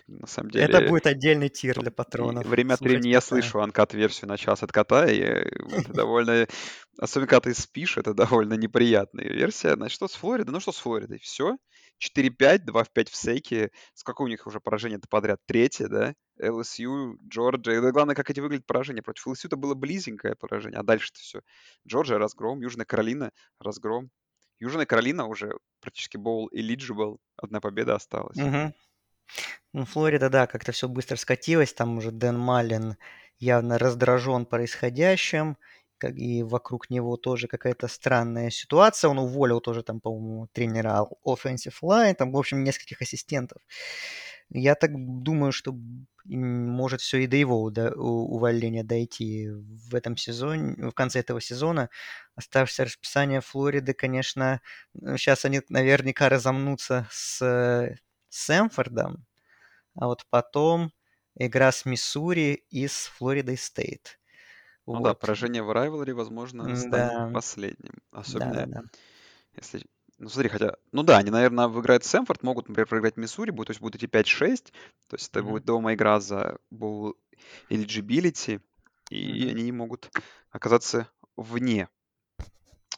На самом деле... Это будет отдельный тир для патронов. Время от времени я слышу анкат-версию на час от кота, и это довольно... Особенно, когда ты спишь, это довольно неприятная версия. Значит, что с Флоридой? Ну что с Флоридой? Все. 4-5, 2 в 5 в сейке. Сколько у них уже поражений-то подряд? Третье, да? LSU, Джорджия. И главное, как эти выглядят поражения. Против LSU это было близенькое поражение, а дальше-то все. Джорджия разгром, Южная Каролина разгром. Южная Каролина уже практически bowl eligible. Одна победа осталась. Угу. Ну, Флорида, да, как-то все быстро скатилось. Там уже Дэн Маллин явно раздражен происходящим как и вокруг него тоже какая-то странная ситуация. Он уволил тоже там, по-моему, тренера offensive line, там, в общем, нескольких ассистентов. Я так думаю, что может все и до его увольнения дойти в этом сезоне, в конце этого сезона. Оставшееся расписание Флориды, конечно, сейчас они наверняка разомнутся с Сэмфордом, а вот потом игра с Миссури и с Флоридой Стейт. Ну да, поражение в Rivalry, возможно, станет Да, последним. да, Особенно да, да. если... Ну смотри, хотя... Ну да, они, наверное, выиграют Сэмфорд, могут, например, проиграть Миссури, будет, то есть будут идти 5-6, то есть это будет дома игра за bowl eligibility, и Мгм. они могут оказаться вне.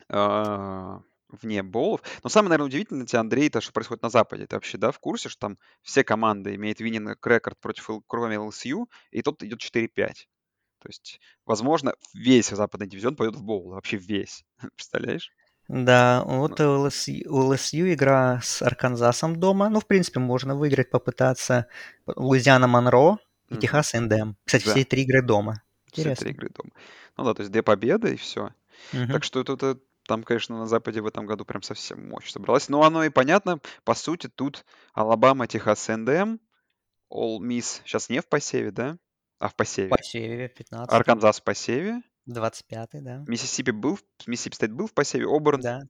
А, вне боулов. Но самое, наверное, удивительное для тебя, Андрей, то, что происходит на Западе. Ты вообще, да, в курсе, что там все команды имеют виннинг рекорд против, кроме LSU, и тот идет 4-5. То есть, возможно, весь западный дивизион пойдет в боул. Вообще весь. Представляешь? Да, вот ну. у у LSU игра с Арканзасом дома. Ну, в принципе, можно выиграть, попытаться. Луизиана Монро и Техас Эндем. Кстати, да. все три игры дома. Интересно. Все три игры дома. Ну да, то есть две победы и все. мм Так что это, это там, конечно, на Западе в этом году прям совсем мощь собралась. Но оно и понятно. По сути, тут Алабама, Техас Эндем, Ole Miss сейчас не в посеве, да? А в посеве. В посеве, 15. Арканзас в посеве. 25-й, да. Миссисипи был, Миссисипи Стейт был в посеве, Оберн, Да,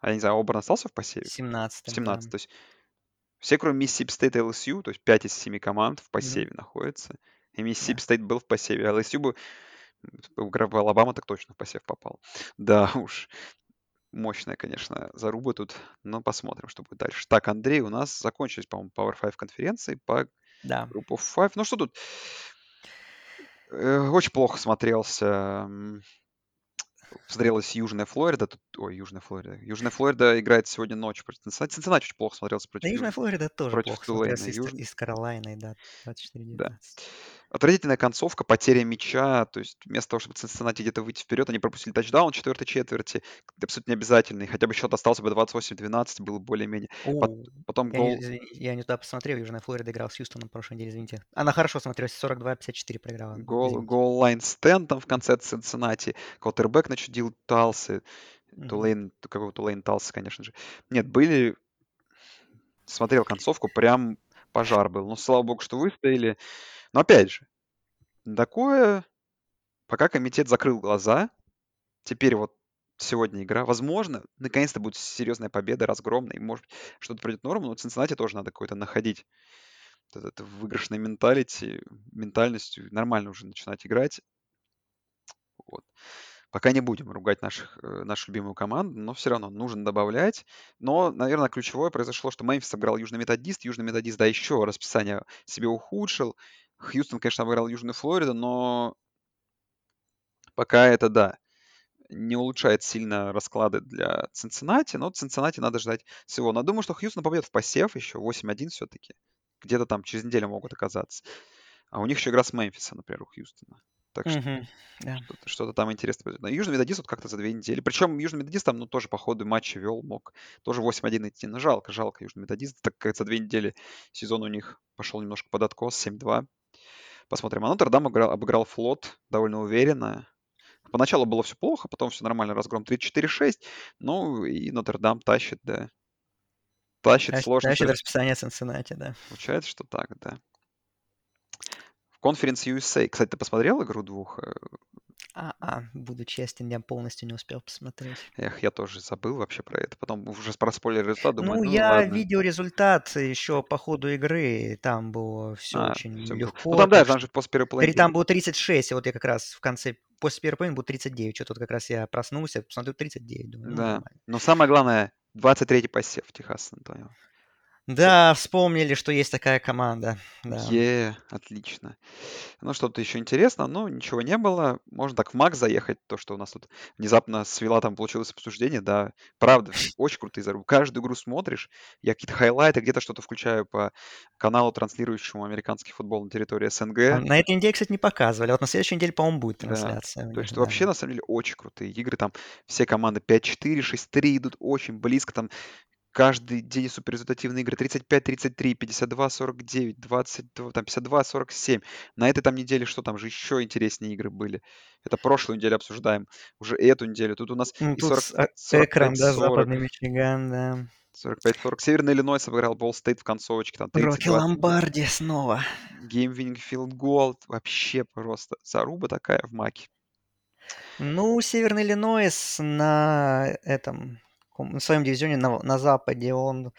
а я не знаю, Оберн остался в посеве? 17-м, 17 То есть все, кроме Миссисипи Стейт и LSU, то есть 5 из 7 команд в посеве находятся. И Миссисипи Стейт был в посеве, а LSU бы в Алабама так точно в посев попал. Да уж, мощная, конечно, заруба тут, но посмотрим, что будет дальше. Так, Андрей, у нас закончились, по-моему, Power 5 конференции по Да. группу 5. Ну что тут? Э, очень плохо смотрелся смотрелась Южная Флорида. Тут, ой, Южная Флорида. Южная Флорида играет сегодня ночью против Цинциннати. Цинциннати очень плохо смотрелся против Да, Южная Флорида тоже против плохо смотрелась и Юж... Ист Каролайной, да, 24-19. Да. Отвратительная концовка, потеря мяча. То есть вместо того, чтобы Цинциннати где-то выйти вперед, они пропустили тачдаун в четвертой четверти. Абсолютно не обязательный. Хотя бы счет остался бы 28-12, было более-менее. Потом я, гол... не, я не туда посмотрел, Южная Флорида играл с Хьюстоном в прошлой неделе, извините. Она хорошо смотрелась, 42-54 проиграла. Гол, гол лайн стендом в конце Цинциннати. Квотербек начудил Талсы. Мгм. Тулейн, какого Тулейн Талса, конечно же. Нет, были... Смотрел концовку, прям пожар был. Ну, слава богу, что выстояли. Но опять же, такое... Пока комитет закрыл глаза, теперь вот сегодня игра. Возможно, наконец-то будет серьезная победа, разгромная, и, может быть, что-то придет в норму, но Цинциннати тоже надо какой-то находить вот этот выигрышной менталити, ментальностью, нормально уже начинать играть. Вот. Пока не будем ругать наших, э, нашу любимую команду, но все равно нужно добавлять. Но, наверное, ключевое произошло, что Мемфис обыграл Южный Методист. Южный Методист, да, еще расписание себе ухудшил. Хьюстон, конечно, обыграл Южную Флориду, но пока это, да, не улучшает сильно расклады для Цинциннати, но Цинциннати надо ждать всего. Но думаю, что Хьюстон побьет в посев еще 8-1 все-таки. Где-то там через неделю могут оказаться. А у них еще игра с Мемфиса, например, у Хьюстона. Так что Мгм, да. что-то, что-то там интересное произойдет. Южный Методист вот как-то за две недели. Причем Южный Методист там, ну, тоже по ходу матча вел, мог тоже 8-1 идти. Но жалко, жалко Южный Методист. Так как за две недели сезон у них пошел немножко под откос, 7-2. Посмотрим. А Нотр-Дам обыграл, обыграл флот довольно уверенно. Поначалу было все плохо, потом все нормально, разгром 34-6. Ну, и Нотр-Дам тащит, да. Тащит Тащит, сложно. тащит расписание Цинциннати, да. Получается, что так, да. В конференц USA. Кстати, ты посмотрел игру двух? э, А, а, буду честен, я полностью не успел посмотреть. Эх, я тоже забыл вообще про это. Потом уже про спойлер результат думаю, Ну, ну я ладно. видел результат еще по ходу игры, там было все А, очень было. легко. Ну там, да, там что- же после первой половины. Там было 36, и вот я как раз в конце, после первой половины было 39. Что-то вот как раз я проснулся, посмотрю 39, думаю, ну, Да. нормально. Но самое главное, 23-й посев Техас Антонио. Да, вспомнили, что есть такая команда. Да. Е, отлично. Ну, что-то еще интересно, но ничего не было. Можно так в МАК заехать, то, что у нас тут внезапно свела там получилось обсуждение, да. Правда, очень крутые зарубы. Каждую игру смотришь, я какие-то хайлайты, где-то что-то включаю по каналу, транслирующему американский футбол на территории А СНГ. На этой неделе, кстати, не показывали. а Вот на следующей неделе, по-моему, будет Да. трансляция. у То есть да. вообще, на самом деле, очень крутые игры. Там все команды 5-4, 6-3 идут очень близко. Там каждый день суперрезультативные игры. 35-33, 52-49, 22, там 52-47. На этой там неделе что там же еще интереснее игры были. Это прошлую неделю обсуждаем. Уже эту неделю. Тут у нас Ну, и тут 40, с- а, Экран, да, 45-40. Западный Мичиган, да. 45-40. Северный Иллинойс обыграл Болл Стейт в концовочке. Там Рокки 30-20. Ломбарди снова. Game-winning field goal. Вообще просто заруба такая в MAC е. Ну, Северный Иллинойс на этом, ком- на своем дивизионе на, на Западе, он,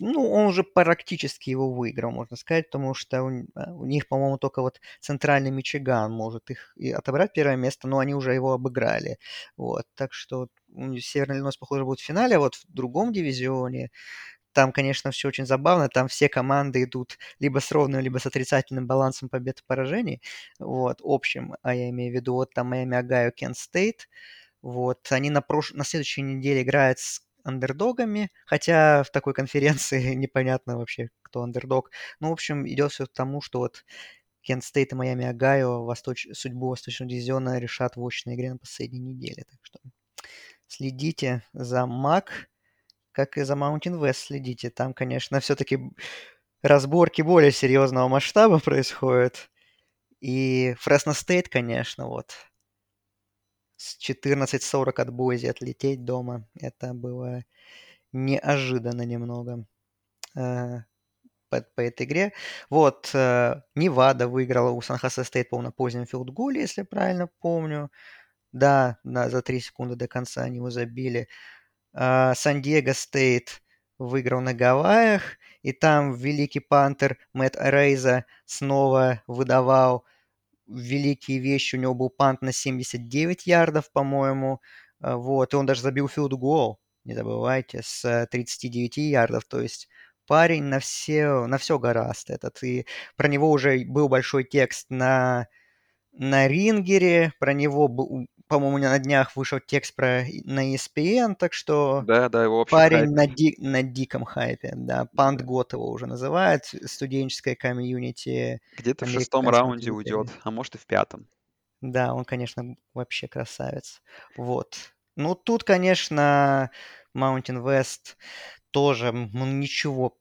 ну, он уже практически его выиграл, можно сказать, потому что у, а, у них, по-моему, только вот Центральный Мичиган может их и отобрать первое место, но они уже его обыграли. Вот, так что Северный Иллинойс, похоже, будет в финале, а вот в другом дивизионе там, конечно, все очень забавно. Там все команды идут либо с ровным, либо с отрицательным балансом побед и поражений. Вот, общим, а я имею в виду, вот там Майами, Огайо, Кент Стейт. Вот, они на, прош... на следующей неделе играют с андердогами, хотя в такой конференции непонятно вообще, кто андердог. Ну, в общем, идет все к тому, что вот Кент Стейт и Майами Агайо восточ... судьбу Восточного дивизиона решат в очной игре на последней неделе. Так что следите за MAC, как и за Mountain West следите. Там, конечно, все-таки разборки более серьезного масштаба происходят. И Фресно Стейт, конечно, вот с 14-40 от Бойзи отлететь дома. Это было неожиданно немного э, по, по этой игре. Вот, э, Невада выиграла у Сан-Хосе Стейт, по на позднем филдголе, если правильно помню. Да, да, за 3 секунды до конца они его забили. Э, Сан-Диего Стейт выиграл на Гавайях, и там великий пантер Мэтт Арайза снова выдавал великие вещи. У него был пант на 79 ярдов, по-моему. Э, вот, и он даже забил field goal, не забывайте, с 39 ярдов. То есть парень на все, на все горазд этот. И про него уже был большой текст на, на Ringer, про него, по-моему, на днях вышел текст про на ESPN, так что да, да, его парень на, ди, на диком хайпе, да, Пант Год его уже называют, студенческое комьюнити. Где-то в шестом раунде уйдет, а может и в пятом. Да, он, конечно, вообще красавец. Вот. Ну, тут, конечно, Mountain West тоже ну, ничего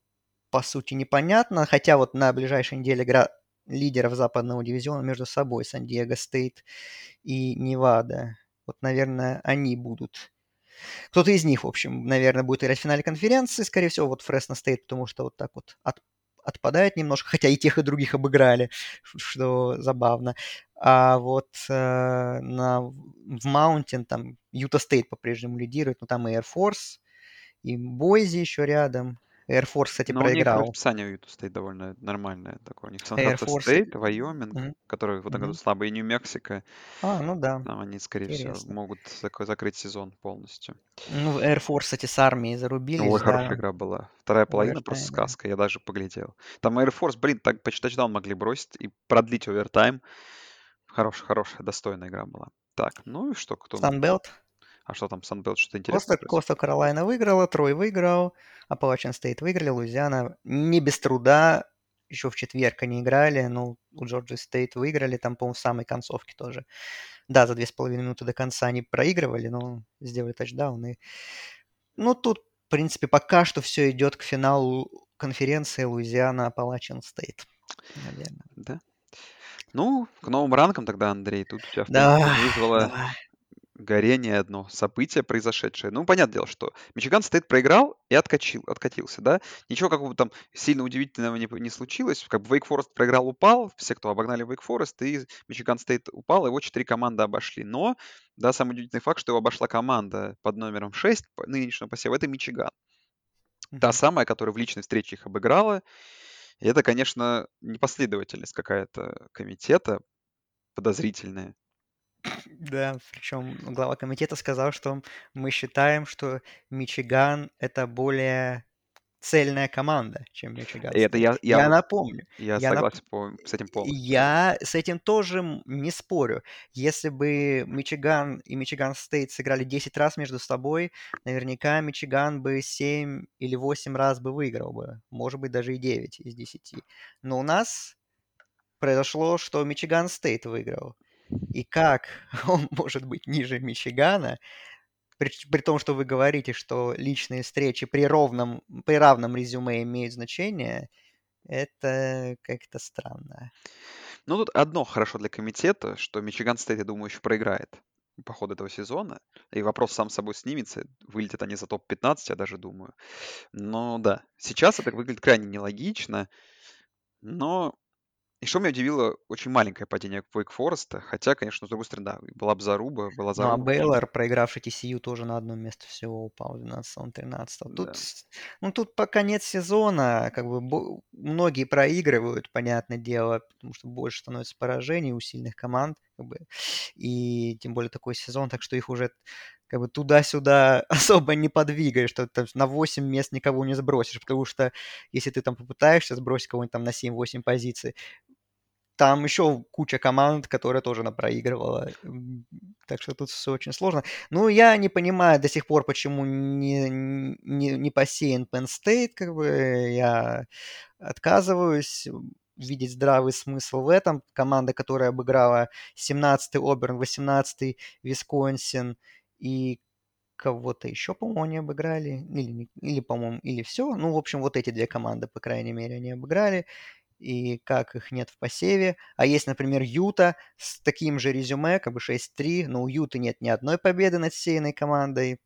по сути непонятно, хотя вот на ближайшей неделе игра лидеров западного дивизиона между собой, Сан-Диего Стейт и Невада. Вот, наверное, они будут. Кто-то из них, в общем, наверное, будет играть в финале конференции, скорее всего, вот Фресно Стейт, потому что вот так вот от, отпадает немножко, хотя и тех, и других обыграли, что забавно. А вот э, на, в Mountain там Юта Стейт по-прежнему лидирует, но там и Air Force, и Бойзи еще рядом. Air Force, кстати, Но проиграл. у них расписание у Юту стоит довольно нормальное такое. У них Сан-Хосе Стейт, Вайоминг, mm-hmm. который в этом году слабый, и Нью-Мексико. А, ну да. Там они, скорее Интересно. всего, могут зак- закрыть сезон полностью. Ну, Air Force, кстати, с армией зарубились. Ой, да. хорошая игра была. Вторая половина просто сказка, я даже поглядел. Там Air Force, блин, так почти тачдаун могли бросить и продлить овертайм. Хорошая, хорошая, достойная игра была. Так, ну и что, кто? Санбелт? А что там, Sun Belt, что-то интересное? Костал, Костал Каролайна выиграла, Трой выиграл, Аппалачиан Стейт выиграли, Луизиана не без труда, еще в четверг они играли, ну, у Джорджии Стейт выиграли, там, по-моему, в самой концовке тоже. Да, за две с половиной минуты до конца они проигрывали, но сделали тачдаун. И... Ну, тут, в принципе, пока что все идет к финалу конференции Луизиана Аппалачиан Стейт, наверное. Да. Ну, к новым ранкам тогда, Андрей. Тут у тебя, да, вызвало давай горение одно, событие произошедшее. Ну, понятное дело, что Мичиган Стейт проиграл и откачил, откатился, да. Ничего какого-то там сильно удивительного не, не случилось. Как бы Вейк Форест проиграл, упал, все, кто обогнали Вейк Форест, и Мичиган Стейт упал, его четыре команды обошли. Но, да, самый удивительный факт, что его обошла команда под номером 6 нынешнего посева, это Мичиган. Та самая, которая в личной встрече их обыграла. И это, конечно, непоследовательность какая-то комитета подозрительная. Да, причем глава комитета сказал, что мы считаем, что Мичиган это более цельная команда, чем Мичиган. И это я, я, я напомню. Я, я согласен нап... с этим полностью. Я с этим тоже не спорю. Если бы Мичиган и Мичиган Стейт сыграли 10 раз между собой, наверняка Мичиган бы 7 или 8 раз бы выиграл бы. Может быть, даже и 9 из 10. Но у нас произошло, что Мичиган Стейт выиграл. И как он может быть ниже Мичигана, при, при том, что вы говорите, что личные встречи при, ровном, при равном резюме имеют значение, это как-то странно. Ну, тут одно хорошо для комитета, что Мичиган Стейт, я думаю, еще проиграет по ходу этого сезона. И вопрос сам собой снимется. Вылетят они за топ-15, я даже думаю. Но да, сейчас это выглядит крайне нелогично. Но и что меня удивило, очень маленькое падение Вейк Фореста, хотя, конечно, с другой стороны, да, была бы заруба, была заруба. Ну, а Бейлор, проигравший TCU, тоже на одно место всего упал, 12-13. Тут, да. ну, тут пока нет сезона, как бы многие проигрывают, понятное дело, потому что больше становится поражений у сильных команд, как бы, и тем более такой сезон, так что их уже как бы туда-сюда особо не подвигаешь, что ты на 8 мест никого не сбросишь, потому что если ты там попытаешься сбросить кого-нибудь там на 7-8 позиций, там еще куча команд, которые тоже она проигрывала. Так что тут все очень сложно. Ну, я не понимаю до сих пор, почему не, не, не посеян Penn State, как бы я отказываюсь видеть здравый смысл в этом. Команда, которая обыграла 17-й Оберн, 18-й Висконсин и кого-то еще, по-моему, они обыграли. Или, или по-моему, или все. Ну, в общем, вот эти две команды, по крайней мере, они обыграли. И как их нет в посеве. А есть, например, Юта с таким же резюме, как бы 6-3. Но у Юты нет ни одной победы над сеянной командой.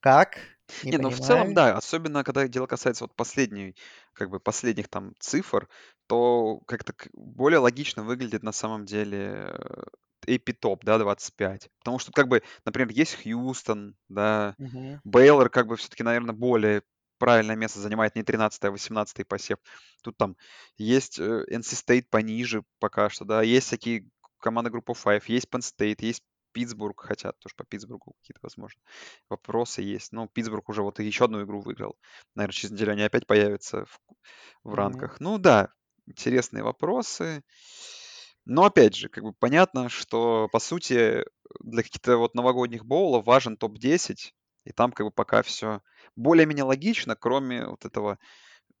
Как? Не, Не ну в целом, да, особенно когда дело касается вот последней, как бы последних там цифр, то как-то более логично выглядит на самом деле э, эпитоп, да, 25. Потому что как бы, например, есть Хьюстон, да. Бейлор как бы все-таки, наверное, более правильное место занимает не 13 а 18 посев. Тут там есть э, NC State пониже пока что, да, есть всякие команды группы 5, есть Penn State, есть Питтсбург, хотя тоже по Питтсбургу какие-то, возможно, вопросы есть. Но Питтсбург уже вот еще одну игру выиграл. Наверное, через неделю они опять появятся в, в Мгм. ранках. Ну да, интересные вопросы. Но опять же, как бы понятно, что по сути для каких-то вот новогодних боулов важен топ-10, и там как бы пока все более-менее логично, кроме вот этого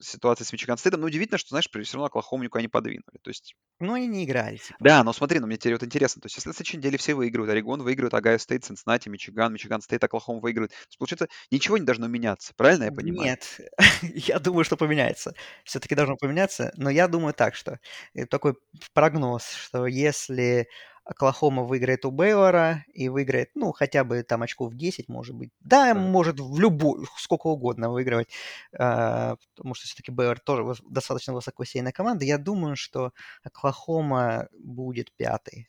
ситуации с Мичиган Стейтом. Но удивительно, что, знаешь, все равно Оклахому никуда не подвинули. То есть Ну, они не играли, типа. да, но смотри, но мне теперь вот интересно. То есть, если на следующей неделе все выигрывают, Орегон выигрывает, Огайо Стейт, Цинциннати, Мичиган, Мичиган Стейт, Оклахома выигрывает. То есть, получается, ничего не должно меняться. Правильно я понимаю? Нет, я думаю, что поменяется. Все-таки должно поменяться, но я думаю так, что э, такой прогноз, что если Оклахома выиграет у Бейлора и выиграет, ну, хотя бы там очков 10, может быть. Да, может в любой, сколько угодно выигрывать, а, потому что все-таки Бейлор тоже достаточно высокосейная команда. Я думаю, что Оклахома будет пятый.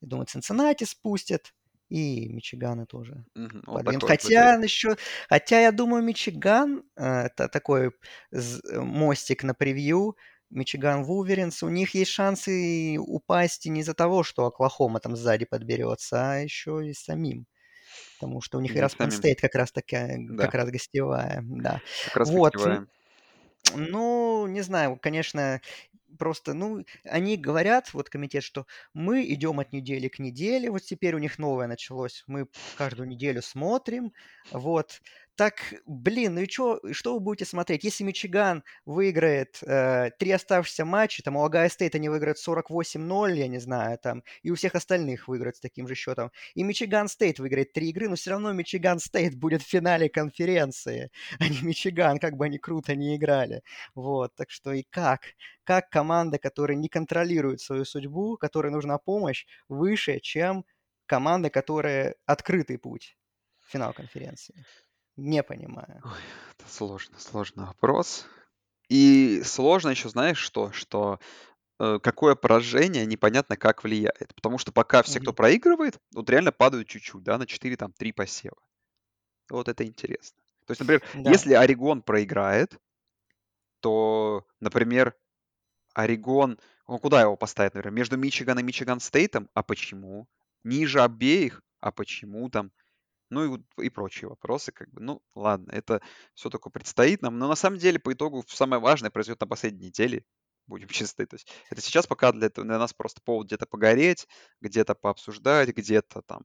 Я думаю, Цинциннати спустят и Мичиганы тоже Мгм. Вот Хотя еще, хотя я думаю, Мичиган э, это такой э, мостик на превью. Мичиган Вулверинс, у них есть шансы упасть и не из-за того, что Оклахома там сзади подберется, а еще и самим. Потому что у них и самим. Стейт как раз такая, Да, как раз гостевая, да. как раз Вот, гостевая. ну, не знаю, конечно, просто, ну, они говорят, вот комитет, что мы идем от недели к неделе, вот теперь у них новое началось, мы каждую неделю смотрим, вот. Так, блин, ну и чё, что вы будете смотреть? Если Мичиган выиграет э, три оставшихся матча, там у Огайо Стейт они выиграют 48-0, я не знаю, там, и у всех остальных выиграют с таким же счетом, и Мичиган Стейт выиграет три игры, но все равно Мичиган Стейт будет в финале конференции, а не Мичиган, как бы они круто не играли. Вот, так что и как? Как команда, которая не контролирует свою судьбу, которой нужна помощь, выше, чем команда, которая открытый путь в финал конференции? Не понимаю. Ой, это сложно, сложный вопрос. И сложно еще, знаешь что? Что э, какое поражение непонятно как влияет. Потому что пока все, кто Мгм. проигрывает, вот реально падают чуть-чуть, да, на 4, там, 3 посева. Вот это интересно. То есть, например, Да. если Орегон проиграет, то, например, Орегон, ну куда его поставить, например, между Мичиган и Мичиган Стейтом, а почему? Ниже обеих, а почему там? Ну и, и прочие вопросы, как бы, ну ладно, это все только предстоит нам, но на самом деле по итогу самое важное произойдет на последней неделе, будем честны, то есть это сейчас пока для, для нас просто повод где-то погореть, где-то пообсуждать, где-то там,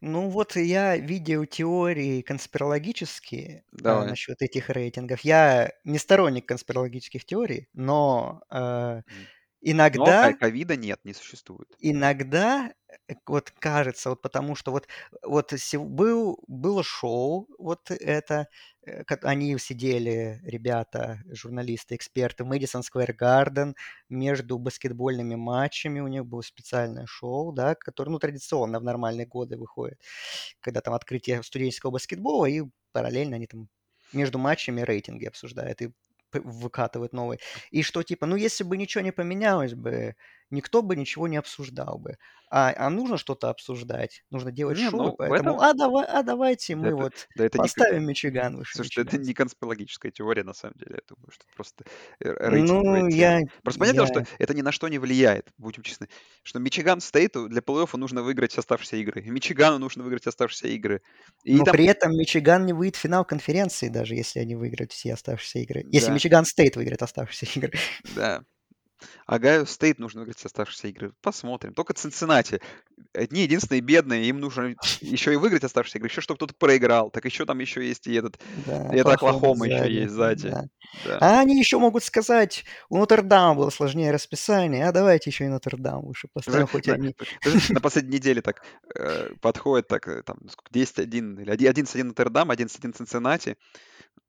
Ну вот я видел теории конспирологические э, давай. насчет этих рейтингов. Я не сторонник конспирологических теорий, но э, Мгм. Но иногда ка- ковида нет, не существует. Иногда, э, вот кажется, вот потому что вот, вот был, было шоу, вот это, э, они сидели, ребята, журналисты, эксперты, в Мэдисон Сквер Гарден, между баскетбольными матчами у них было специальное шоу, да, которое, ну, традиционно в нормальные годы выходит, когда там открытие студенческого баскетбола, и параллельно они там между матчами рейтинги обсуждают и выкатывают новые. И что типа, ну если бы ничего не поменялось бы, никто бы ничего не обсуждал бы. А, а нужно что-то обсуждать, нужно делать Не, шоу, ну поэтому, этом, а, давай, а давайте да мы это, вот да это не, поставим Мичиган выше слушай, да это Мичиган. не конспирологическая теория на самом деле, я думаю, что это просто э, рейтинговая Ну, я, Просто понятно, что я... это ни на что не влияет, будем честны. Что Мичиган Стейту для плей-оффа нужно выиграть оставшиеся игры. Мичигану нужно выиграть оставшиеся игры. И Но там, при этом Мичиган не выйдет в финал конференции, даже если они выиграют все оставшиеся игры. Если да, Мичиган Стейт выиграет оставшиеся игры. да. Огайо Стейт нужно выиграть оставшиеся игры. Посмотрим. Только Цинциннати. Одни единственные бедные, им нужно еще и выиграть оставшиеся игры, еще чтобы кто-то проиграл. Так еще там еще есть и этот, Да, и это Оклахома еще есть сзади. Да. Да. А они еще могут сказать, у Нотр-Дама было сложнее расписание, а давайте еще и Нотр-Дам выше поставим, хоть на, они. на последней неделе так э, подходит так, э, там, сколько, 10-1 или 11-1 Нотр-Дам, 11-1 Цинциннати.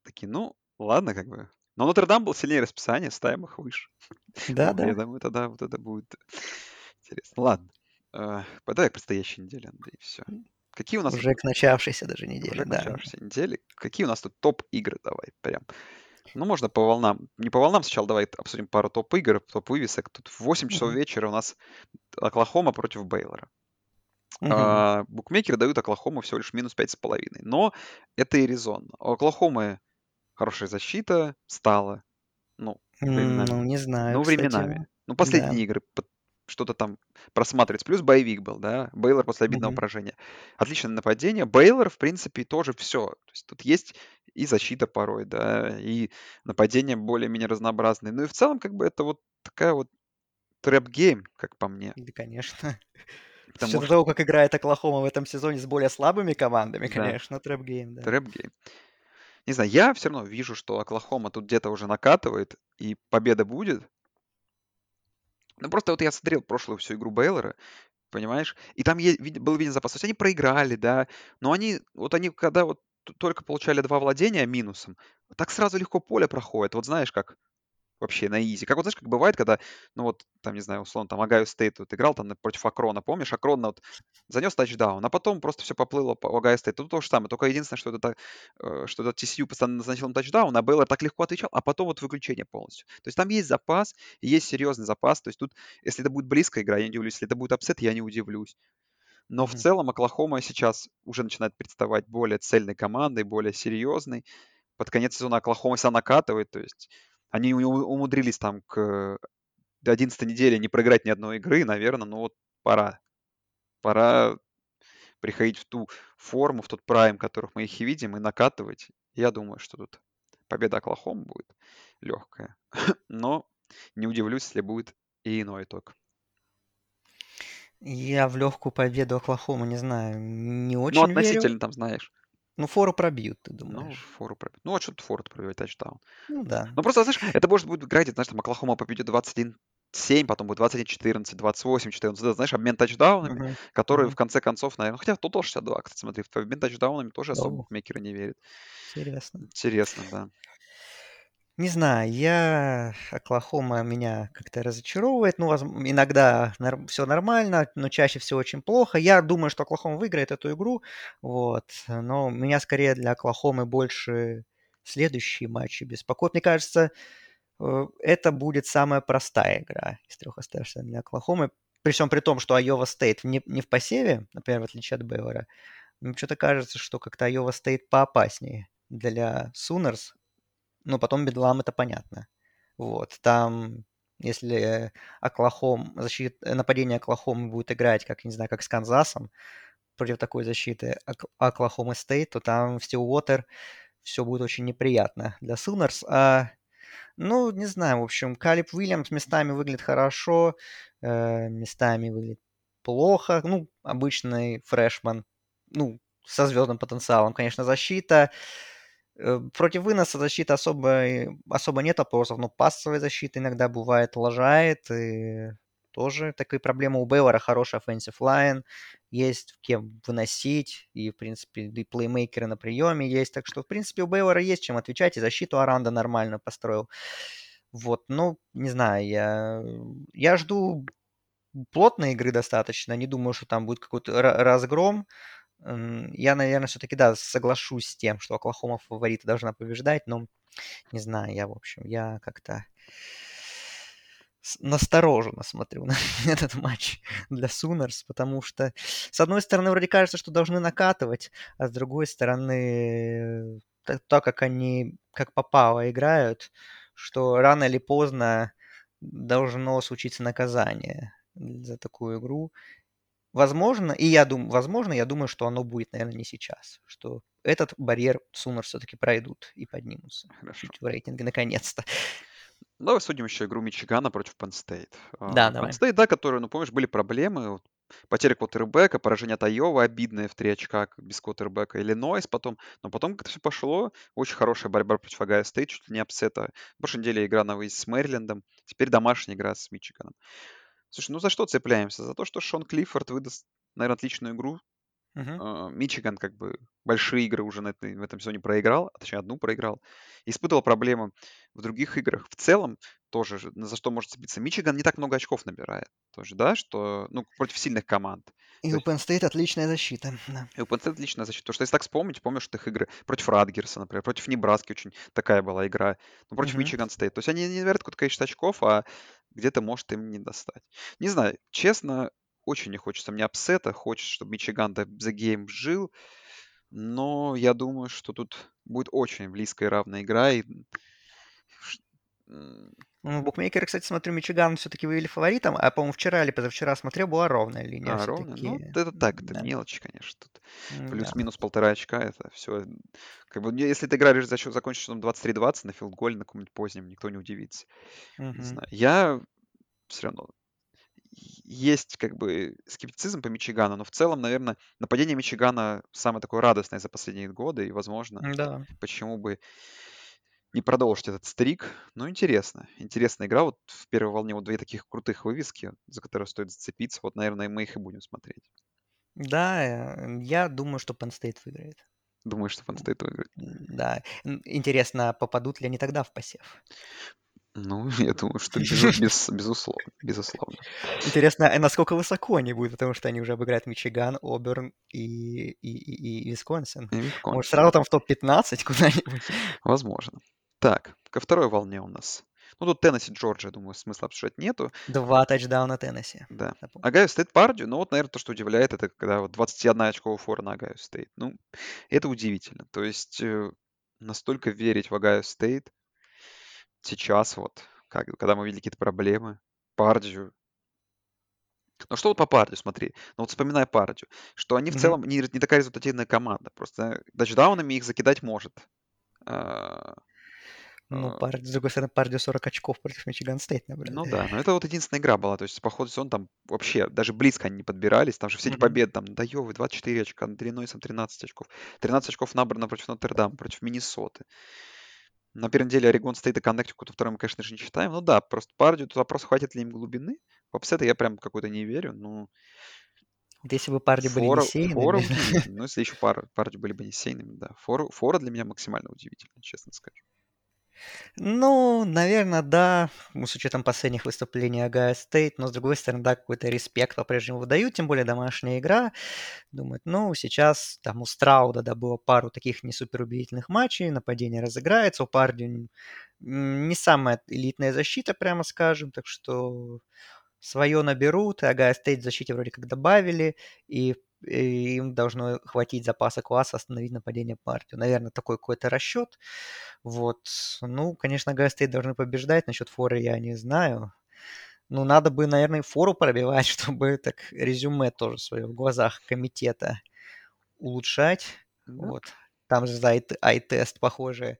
Такие, ну, ладно, как бы. Но Нотр-Дам был сильнее расписание, ставим их выше. Да, Вот, я да, думаю, тогда вот это будет интересно. Ладно. Э, Давай к предстоящей неделе, Андрей, все. Какие у нас уже к начавшейся даже неделе, уже к да. начавшейся неделе? Какие у нас тут топ-игры? Давай, прям. Ну, можно по волнам. Не по волнам сначала давай обсудим пару топ-игр, топ-вывесок. Тут в 8 часов вечера у нас Оклахома против Бейлора. А, букмекеры дают Оклахому всего лишь минус 5,5. Но это и резонно. У Оклахомы хорошая защита стала. Ну, временами. Ну, не знаю, Ну, кстати. временами. Ну, Да. последние игры под- что-то там просматривается. Плюс боевик был, да. Бейлор после обидного Мгм. поражения. Отличное нападение. Бейлор, в принципе, тоже все. То есть тут есть и защита порой, да, и нападение более-менее разнообразное. Ну и в целом, как бы, это вот такая вот trap game, как по мне. Да, конечно. Потому что, того, как играет Оклахома в этом сезоне с более слабыми командами, да, конечно, trap game, да. trap game. Не знаю, я все равно вижу, что Оклахома тут где-то уже накатывает, и победа будет. Ну, просто вот я смотрел прошлую всю игру Бейлора, понимаешь? И там был виден запас. То есть они проиграли, да, но они, вот они, когда вот только получали два владения минусом, так сразу легко поле проходит. Вот знаешь, как вообще на easy. Как вот знаешь, как бывает, когда, ну вот, там, не знаю, условно, там, Огайо Стейт вот играл там против Акрона, помнишь? Акрон вот занес тачдаун, а потом просто все поплыло по Огайо Стейт. Тут то же самое, только единственное, что это, э, что это TCU постоянно заносил на тачдаун, а Бейлор так легко отвечал, а потом вот выключение полностью. То есть там есть запас, есть серьезный запас. То есть тут, если это будет близкая игра, я не удивлюсь. Если это будет upset, я не удивлюсь. Но в Мгм. целом Оклахома сейчас уже начинает представать более цельной командой, более серьезной. Под конец сезона Оклахома себя накатывает, то есть они умудрились там к 11 неделе не проиграть ни одной игры, наверное, ну вот пора. Пора приходить в ту форму, в тот prime, которых мы их и видим, и накатывать. Я думаю, что тут победа Оклахома будет легкая. Но не удивлюсь, если будет и иной итог. Я в легкую победу Оклахомы не знаю, не Ну, очень верю. относительно там, знаешь, Ну, фору пробьют, ты ну, думаешь? фору пробить. Ну, а что тут фору пробивать тачдаун? Ну да. Ну, просто, знаешь, это может будет играть, знаешь, там Оклахома победит 21-7, потом будет 21-14, 28-14. Это, знаешь, обмен тачдаунами, Мгм. который в Мгм. конце концов, наверное... Хотя тут тоже 62, кстати, смотри, в обмен тачдаунами тоже особо букмекеры не верят. интересно. Интересно, да. Не знаю, я Оклахома меня как-то разочаровывает. Ну, иногда все нормально, но чаще всего очень плохо. Я думаю, что Оклахома выиграет эту игру, вот. Но меня скорее для Оклахомы больше следующие матчи беспокоят. Мне кажется, э, это будет самая простая игра из трех оставшихся для Оклахомы. При всем при том, что Айова Стейт не, не в посеве, например, в отличие от Бевера. Мне что-то кажется, что как-то Айова Стейт поопаснее для Сунерс, но потом Бедлам это понятно. Вот, там, если Оклахом, защит, нападение Оклахомы будет играть, как, не знаю, как с Канзасом, против такой защиты Ок- Оклахомы Стейт, то там в Стилуотер все будет очень неприятно для Сунерс. А, ну, не знаю, в общем, Калеб Уильямс местами выглядит хорошо, э, местами выглядит плохо. Ну, обычный фрешман, ну, со звездным потенциалом, конечно, защита. Э, Против выноса защиты особо, особо нет вопросов, но пассовая защита иногда бывает лажает, и тоже такие проблемы у Бейлора, хороший offensive line, есть кем выносить, и, в принципе, и плеймейкеры на приеме есть, так что, в принципе, у Бейлора есть чем отвечать, и защиту Аранда нормально построил. Вот, ну, не знаю, я, я жду плотной игры достаточно, не думаю, что там будет какой-то ра- разгром, Я, наверное, все-таки, да, соглашусь с тем, что Оклахома фаворита должна побеждать, но не знаю, я, в общем, я как-то настороженно смотрю на этот матч для Сунерс, потому что, с одной стороны, вроде кажется, что должны накатывать, а с другой стороны, та- так как они как попало играют, что рано или поздно должно случиться наказание за такую игру. Возможно, и я думаю, возможно, я думаю, что оно будет, наверное, не сейчас, что этот барьер Сунер все-таки пройдут и поднимутся Хорошо. чуть в рейтинге наконец-то. Давай судим еще игру Мичигана против. Да, А, Penn давай. State, да, который, ну, помнишь, были проблемы. Потеря квотербека, поражение от Айова обидное в три очка без квотербека. Иллинойс потом. Но потом как-то все пошло. Очень хорошая борьба против Огайо Стейт, чуть ли не upset а. В прошлой неделе игра на выезд с Мэрилендом. Теперь домашняя игра с Мичиганом. Слушай, ну за что цепляемся? За то, что Шон Клиффорд выдаст, наверное, отличную игру. А, Мичиган как бы большие игры уже на этой, в этом сезоне проиграл, а точнее одну проиграл. Испытывал проблемы в других играх. В целом тоже, же, за что может цепиться. Мичиган не так много очков набирает. Тоже, да, что, ну, против сильных команд. И То у Penn State отличная защита. Да. и у Penn State отличная защита. Потому что если так вспомнить, помнишь их игры против Ратгерса, например, против Небраски очень такая была игра. Ну, против. Мичиган Стейт. То есть они не набирают какое-то количество очков, а где-то может им не достать. Не знаю, честно, очень не хочется мне upset а. Хочется, чтобы Мичиган The Game жил. Но я думаю, что тут будет очень близкая и равная игра. И... Ну, букмекеры, кстати, смотрю, Мичиган все-таки вывели фаворитом, а, по-моему, вчера или позавчера смотрел, была ровная линия А, ровно? Ну, это так, это Да. мелочи, конечно. Тут М, да. плюс-минус полтора очка, это все. Как бы, не- если эта игра за счет закончится счетом 23-20 на филдголе на каком-нибудь позднем, никто не удивится. Не Мгм. знаю. Я все равно есть как бы скептицизм по Мичигану, но в целом, наверное, нападение Мичигана самое такое радостное за последние годы, и, возможно, Да. почему бы не продолжить этот стрик. Ну, интересно. Интересная игра. Вот в первой волне вот две таких крутых вывески, за которые стоит зацепиться. Вот, наверное, мы их и будем смотреть. Да, э, я думаю, что Penn State выиграет. Думаю, что Penn State выиграет. Да. Интересно, попадут ли они тогда в посев? Ну, я думаю, что безу- без- безусловно. Безусловно. Интересно, а насколько высоко они будут, потому что они уже обыграют Мичиган, Оберн и, и, и, и Висконсин. И Может, Висконсин, сразу да. там в топ-15 куда-нибудь? Возможно. Так, ко второй волне у нас. Ну, тут Теннесси, Джорджия, думаю, смысла обсуждать нету. Два тачдауна Теннесси. Да. Огайо Стейт Пардью, ну вот, наверное, то, что удивляет, это когда вот 21 очковая фора на Огайо Стейт. Ну, это удивительно. То есть э, настолько верить в Огайо Стейт сейчас вот, как, когда мы видели какие-то проблемы, Пардью. Ну что вот по Пардью, смотри. Ну вот вспоминая Пардью, что они в целом не, не такая результативная команда. Просто тачдаунами их закидать может. Ну, а, Пар- с другой стороны, Пардью 40 очков против Мичиган Стейт набрали. Ну да, но это вот единственная игра была. То есть по ходу сезона там вообще даже близко они не подбирались. Там же все эти Мгм. победы, там, над Айовой, 24 очка, над Иллинойсом 13 очков. 13 очков набрано против Нотр-Дама, против Миннесоты. На первой неделе Орегон Стейт и Коннектикут, второй мы, конечно же, не считаем. Ну да, просто Пардью, тут вопрос, хватит ли им глубины. В upset ы я прям какой-то не верю. Ну, Вот если бы Пардью были фора, не фора. Ну, если еще пара, Пардью были бы не сеяными, да. Фора, фора для меня максимально удивительно, честно скажу. Ну, наверное, да, с учетом последних выступлений Огайо Стейт, но с другой стороны, да, какой-то респект по-прежнему выдают, тем более домашняя игра. Думают, ну, сейчас там у Страуда, да, было пару таких не супер убедительных матчей, нападение разыграется, у Пардью не самая элитная защита, прямо скажем, так что свое наберут, Огайо Стейт в защите вроде как добавили, и и им должно хватить запаса класса остановить нападение Пардью. Наверное, такой какой-то расчет. Вот. Ну, конечно, Огайо Стейт должны побеждать. Насчет форы я не знаю. Ну, надо бы, наверное, фору пробивать, чтобы так резюме тоже свое в глазах комитета улучшать. Да, Вот. Там же за eye- eye test, похоже, э,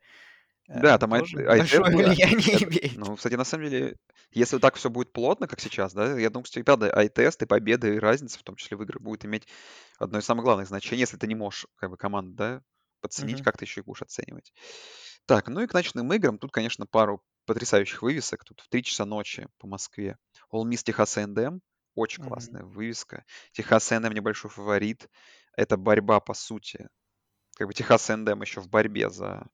да там тоже eye test большое а, влияние имеет. ну, кстати, на самом деле, если так все будет плотно, как сейчас, да, я думаю, кстати, правда, eye test и победы, и разница, в том числе в играх, будет иметь одно из самых главных значений, если ты не можешь, как бы, команду, да, подценить, Мгм. как ты еще их будешь оценивать. Так, ну и к ночным играм, тут, конечно, пару потрясающих вывесок, тут в 3 часа ночи по Москве. All Miss Техас A&M, очень Мгм. классная вывеска. Техас A&M небольшой фаворит. Это борьба, по сути. Как бы Техас A&M еще в борьбе за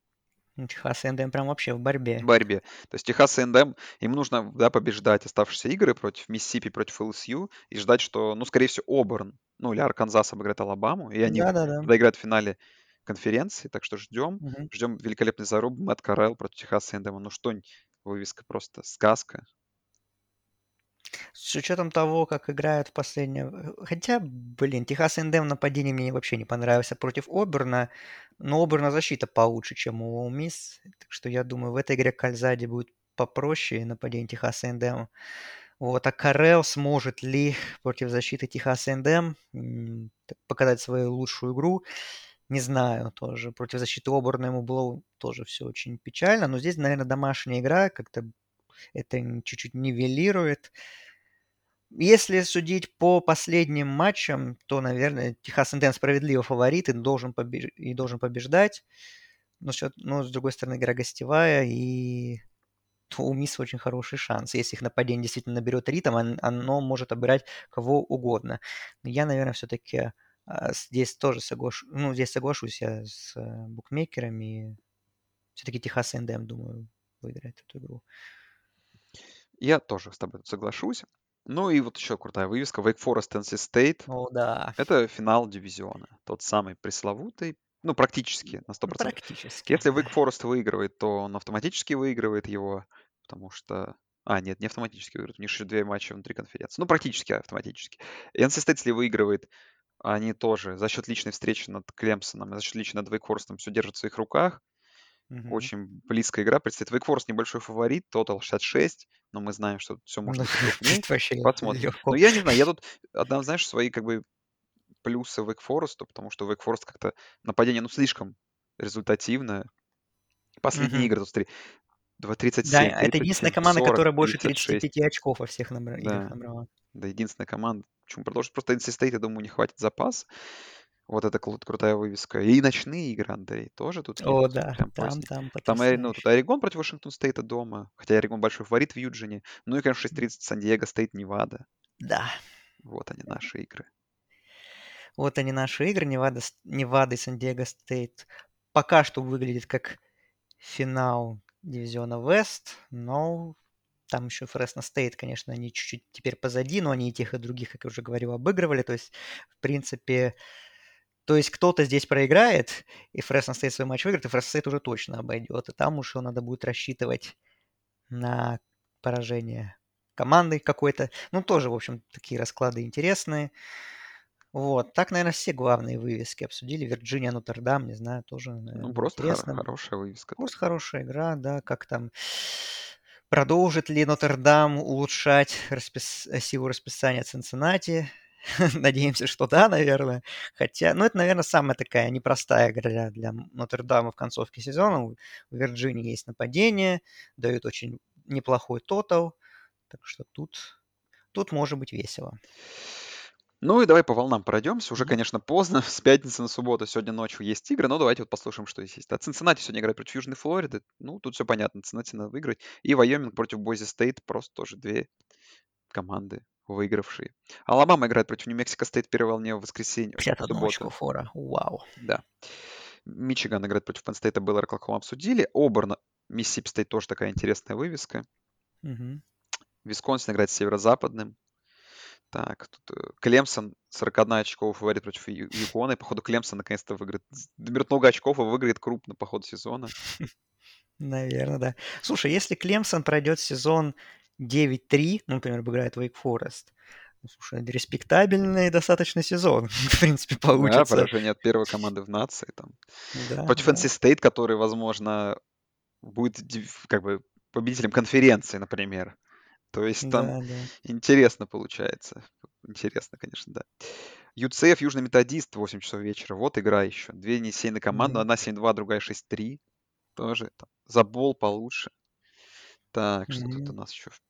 Техас A&M прям вообще в борьбе. борьбе. То есть Техас A&M, им нужно да, побеждать оставшиеся игры против Миссисипи, против LSU и ждать, что, ну, скорее всего, Оберн, ну, или Арканзас обыграет Алабаму, и они Да-да-да. тогда играют в финале конференции, так что ждем. Мгм. Ждем великолепный заруб Мэтт Карелл против Техаса A&M. Ну, что, вывеска просто сказка. С учетом того, как играют в последнее... Хотя, блин, Техас A&M нападение мне вообще не понравился против Оберна, но Оберна защита получше, чем у Ole так что я думаю, в этой игре Кальзади будет попроще нападение Техас A&M. Вот, а Карел сможет ли против защиты Техас A&M м, так показать свою лучшую игру? Не знаю тоже. Против защиты Оберна ему было тоже все очень печально, но здесь, наверное, домашняя игра как-то это чуть-чуть нивелирует. Если судить по последним матчам, то, наверное, Техас Инден справедливо фаворит и должен, побеж... и должен побеждать. Но, но, с другой стороны, игра гостевая, и у Мисс очень хороший шанс. Если их нападение действительно наберет ритм, оно может обыграть кого угодно. Но я, наверное, все-таки а, здесь тоже соглашусь, ну, здесь соглашусь я с э, букмекерами. Все-таки Техас НДМ, думаю, выиграет эту игру. Я тоже с тобой соглашусь. Ну и вот еще крутая вывеска. Wake Forest NC State. О, да. Это финал дивизиона. Тот самый пресловутый. Ну, практически на 100%. Практически. Если Wake Forest выигрывает, то он автоматически выигрывает его, потому что... А, нет, не автоматически выигрывает. У них еще две матча внутри конференции. Ну, практически автоматически. И NC State, если выигрывает, они тоже за счет личной встречи над Клемсоном, за счет личной над Вейкфорестом все держат в своих руках. Угу. Очень близкая игра. Предстоит Вейкфорест небольшой фаворит, тотал 66, но мы знаем, что все может быть крупнее. Посмотрим. Ну, я не знаю, я тут отдам, знаешь, свои как бы плюсы Вейкфоресту, потому что Вейкфорест как-то нападение, ну, слишком результативное. Последние игры, тут смотри, 37, Да, это единственная команда, 40, которая больше 35 очков во всех набра- да. набрала. Да, единственная команда. Почему продолжить? Просто NC State, я думаю, не хватит запас. Вот это кру- крутая вывеска. И ночные игры, Андрей, тоже тут О, есть. да, Прям там, там Там, ну, тут Орегон против Вашингтон Стейта дома. Хотя Орегон большой фаворит в Юджине. Ну и, конечно, 6.30 Сан-Диего Стейт, Невада. Да. Вот они, наши игры. Вот они, наши игры. Невада, Невада и Сан-Диего Стейт пока что выглядит как финал дивизиона Вест, но там еще Фресно Стейт, конечно, они чуть-чуть теперь позади, но они и тех, и других, как я уже говорил, обыгрывали. То есть, в принципе, то есть кто-то здесь проиграет, и Фресно Стейт свой матч выиграет, и Фресно Стейт уже точно обойдет. И там уже надо будет рассчитывать на поражение команды какой-то. Ну, тоже, в общем, такие расклады интересные. Вот, так, наверное, все главные вывески обсудили. Вирджиния, Нотр-Дам, не знаю, тоже, наверное, Ну, просто интересно. хор- хорошая вывеска. Просто хорошая игра, да, как там продолжит ли Нотр-Дам улучшать распис... силу расписания Цинциннати. Надеемся, что да, наверное. Хотя, ну, это, наверное, самая такая непростая игра для Нотр-Дама в концовке сезона. У Вирджинии есть нападение, дают очень неплохой тотал. Так что тут, тут может быть весело. Ну и давай по волнам пройдемся. Уже, конечно, поздно. С пятницы на субботу сегодня ночью есть игры, но давайте вот послушаем, что здесь есть. А Цинциннати сегодня играет против Южной Флориды. Ну, тут все понятно. Цинциннати надо выиграть. И Вайоминг против Бойзи Стейт. Просто тоже две команды выигравшие. Алабама играет против Нью-Мексико Стейт первой волне в воскресенье. 51 очко фора. Вау. Да. Мичиган играет против State, Бейлор, Оклахома обсудили. Оберн, Миссисипи Стейт тоже такая интересная вывеска. Угу. Висконсин играет с северо-западным. Так, тут э, Клемсон 41 очков фаворит против Юкона. И, походу, Клемсон наконец-то выиграет. Наберет много очков и выиграет крупно по ходу сезона. Наверное, да. Слушай, если Клемсон пройдет сезон 9-3, ну, например, обыграет Wake Forest, ну, слушай, респектабельный достаточно сезон, в принципе, получится. Да, поражение от первой команды в нации. Там. Да, Против да. NC State, который, возможно, будет как бы победителем конференции, например. То есть там Да, да. интересно получается. Интересно, конечно, да. UCF, Южный Методист, 8 часов вечера. Вот игра еще. Две несейные команды. Мгм. Одна 7-2, другая 6-3. Тоже там, за бол получше. Так, что тут у нас еще? в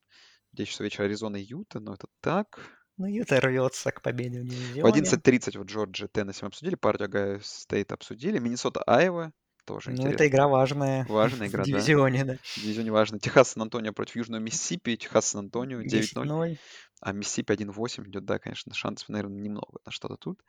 10 часов вечера Аризона и Юта. Но это так. Ну, Юта рвется к победе в В дивизионе. 11.30 вот Джорджия, Теннесси мы обсудили. Пардью Огайо Стейт обсудили. Миннесота, Айова. Тоже Ну, интересно. это игра важная Важная в игра, да. дивизионе, да. В дивизионе важно. Техас Сан-Антонио против Южного Миссисипи. Техас Сан-Антонио 9-0. 10-0. А Миссисипи 1-8 идет, да, конечно, шансов, наверное, немного на что-то тут.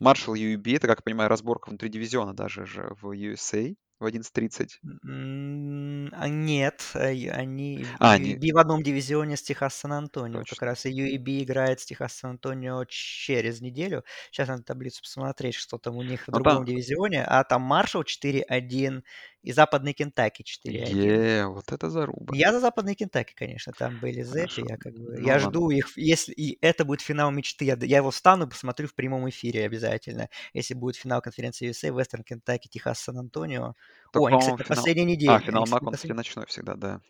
Маршалл UAB, это, как я понимаю, разборка внутри дивизиона даже же в USA в 11.30. М, А нет, й- они А, UAB в одном дивизионе с Техас Сан-Антонио. Как раз и UAB играет с Техас Сан-Антонио через неделю. Сейчас надо таблицу посмотреть, что там у них в Ну, другом там- дивизионе. А там Маршалл 4-1 и Западный Кентаки 4-1. Е, вот это заруба. Я за Западный Кентаки, конечно. Там были Хорошо. я как бы... Ну я ладно. жду их. Если и это будет финал мечты, я, я его встану и посмотрю в прямом эфире обязательно. Если будет финал конференции USA, Вестерн Кентаки, Техас Сан-Антонио. Так, О, они, по-моему, кстати, на финал- последней неделе. А, они, финал кстати, МАК, на он, послед- ночной всегда, да.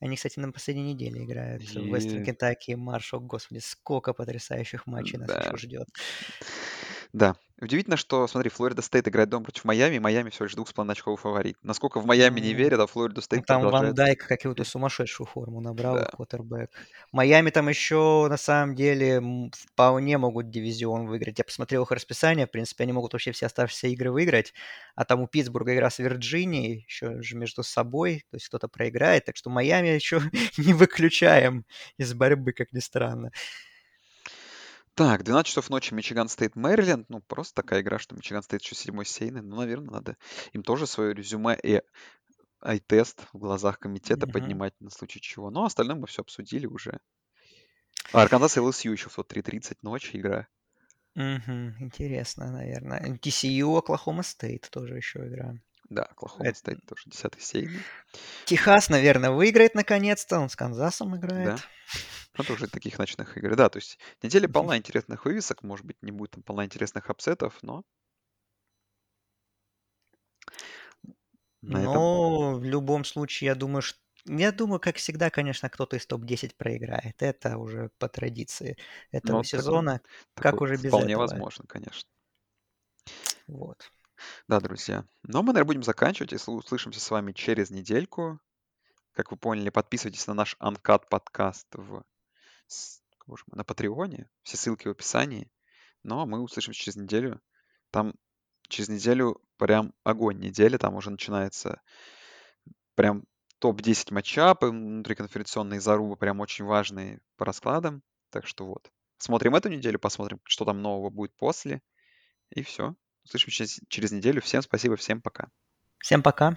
они, кстати, на последней неделе играют. И- Вестерн Кентаки и Маршалл. Господи, сколько потрясающих матчей нас Да. еще ждет. Да. Удивительно, что, смотри, Флорида Стейт играет дома против Майами, и Майами всего лишь 2,5 очковый фаворит. Насколько в Майами не верят, а Флорида Ну, Стейт там Ван продолжает... Дайк какую-то сумасшедшую форму набрал, Да. квотербек. Майами там еще, на самом деле, вполне могут дивизион выиграть. Я посмотрел их расписание, в принципе, они могут вообще все оставшиеся игры выиграть. А там у Питтсбурга игра с Вирджинией, еще же между собой, то есть кто-то проиграет. Так что Майами еще не выключаем из борьбы, как ни странно. Так, 12 часов ночи Мичиган Стейт Мэриленд. Ну, просто такая игра, что Мичиган Стейт еще седьмой сеяный. Ну, наверное, надо им тоже свое резюме и eye test в глазах комитета Мгм. поднимать на случай чего. Но остальное мы все обсудили уже. А Арканзас и LSU еще в тот 3.30 ночи игра. Мгм. Интересно, наверное. TCU, Оклахома Стейт тоже еще игра. Да, Оклахома Это- Стейт тоже 10 сеяный. Техас, наверное, выиграет наконец-то. Он с Канзасом играет. Да. Ну, тоже таких ночных игр. Да, то есть неделя полна интересных вывесок. Может быть, не будет там полна интересных апсетов, но... На этом... Но в любом случае, я думаю, что я думаю, как всегда, конечно, кто-то из топ-10 проиграет. Это уже по традиции этого Ну, такое- сезона. Как такое уже без Вполне этого? возможно, конечно. Вот. Да, друзья. Но мы, наверное, будем заканчивать. Если услышимся с вами через недельку. Как вы поняли, подписывайтесь на наш Uncut подкаст в... на Патреоне. Все ссылки в описании. Но мы услышимся через неделю. Там через неделю прям огонь недели. Там уже начинается прям топ-10 матчапы, внутриконференционные зарубы прям очень важные по раскладам. Так что вот. Смотрим эту неделю, посмотрим, что там нового будет после. И все. Услышимся через, неделю. Всем спасибо, всем пока. Всем пока.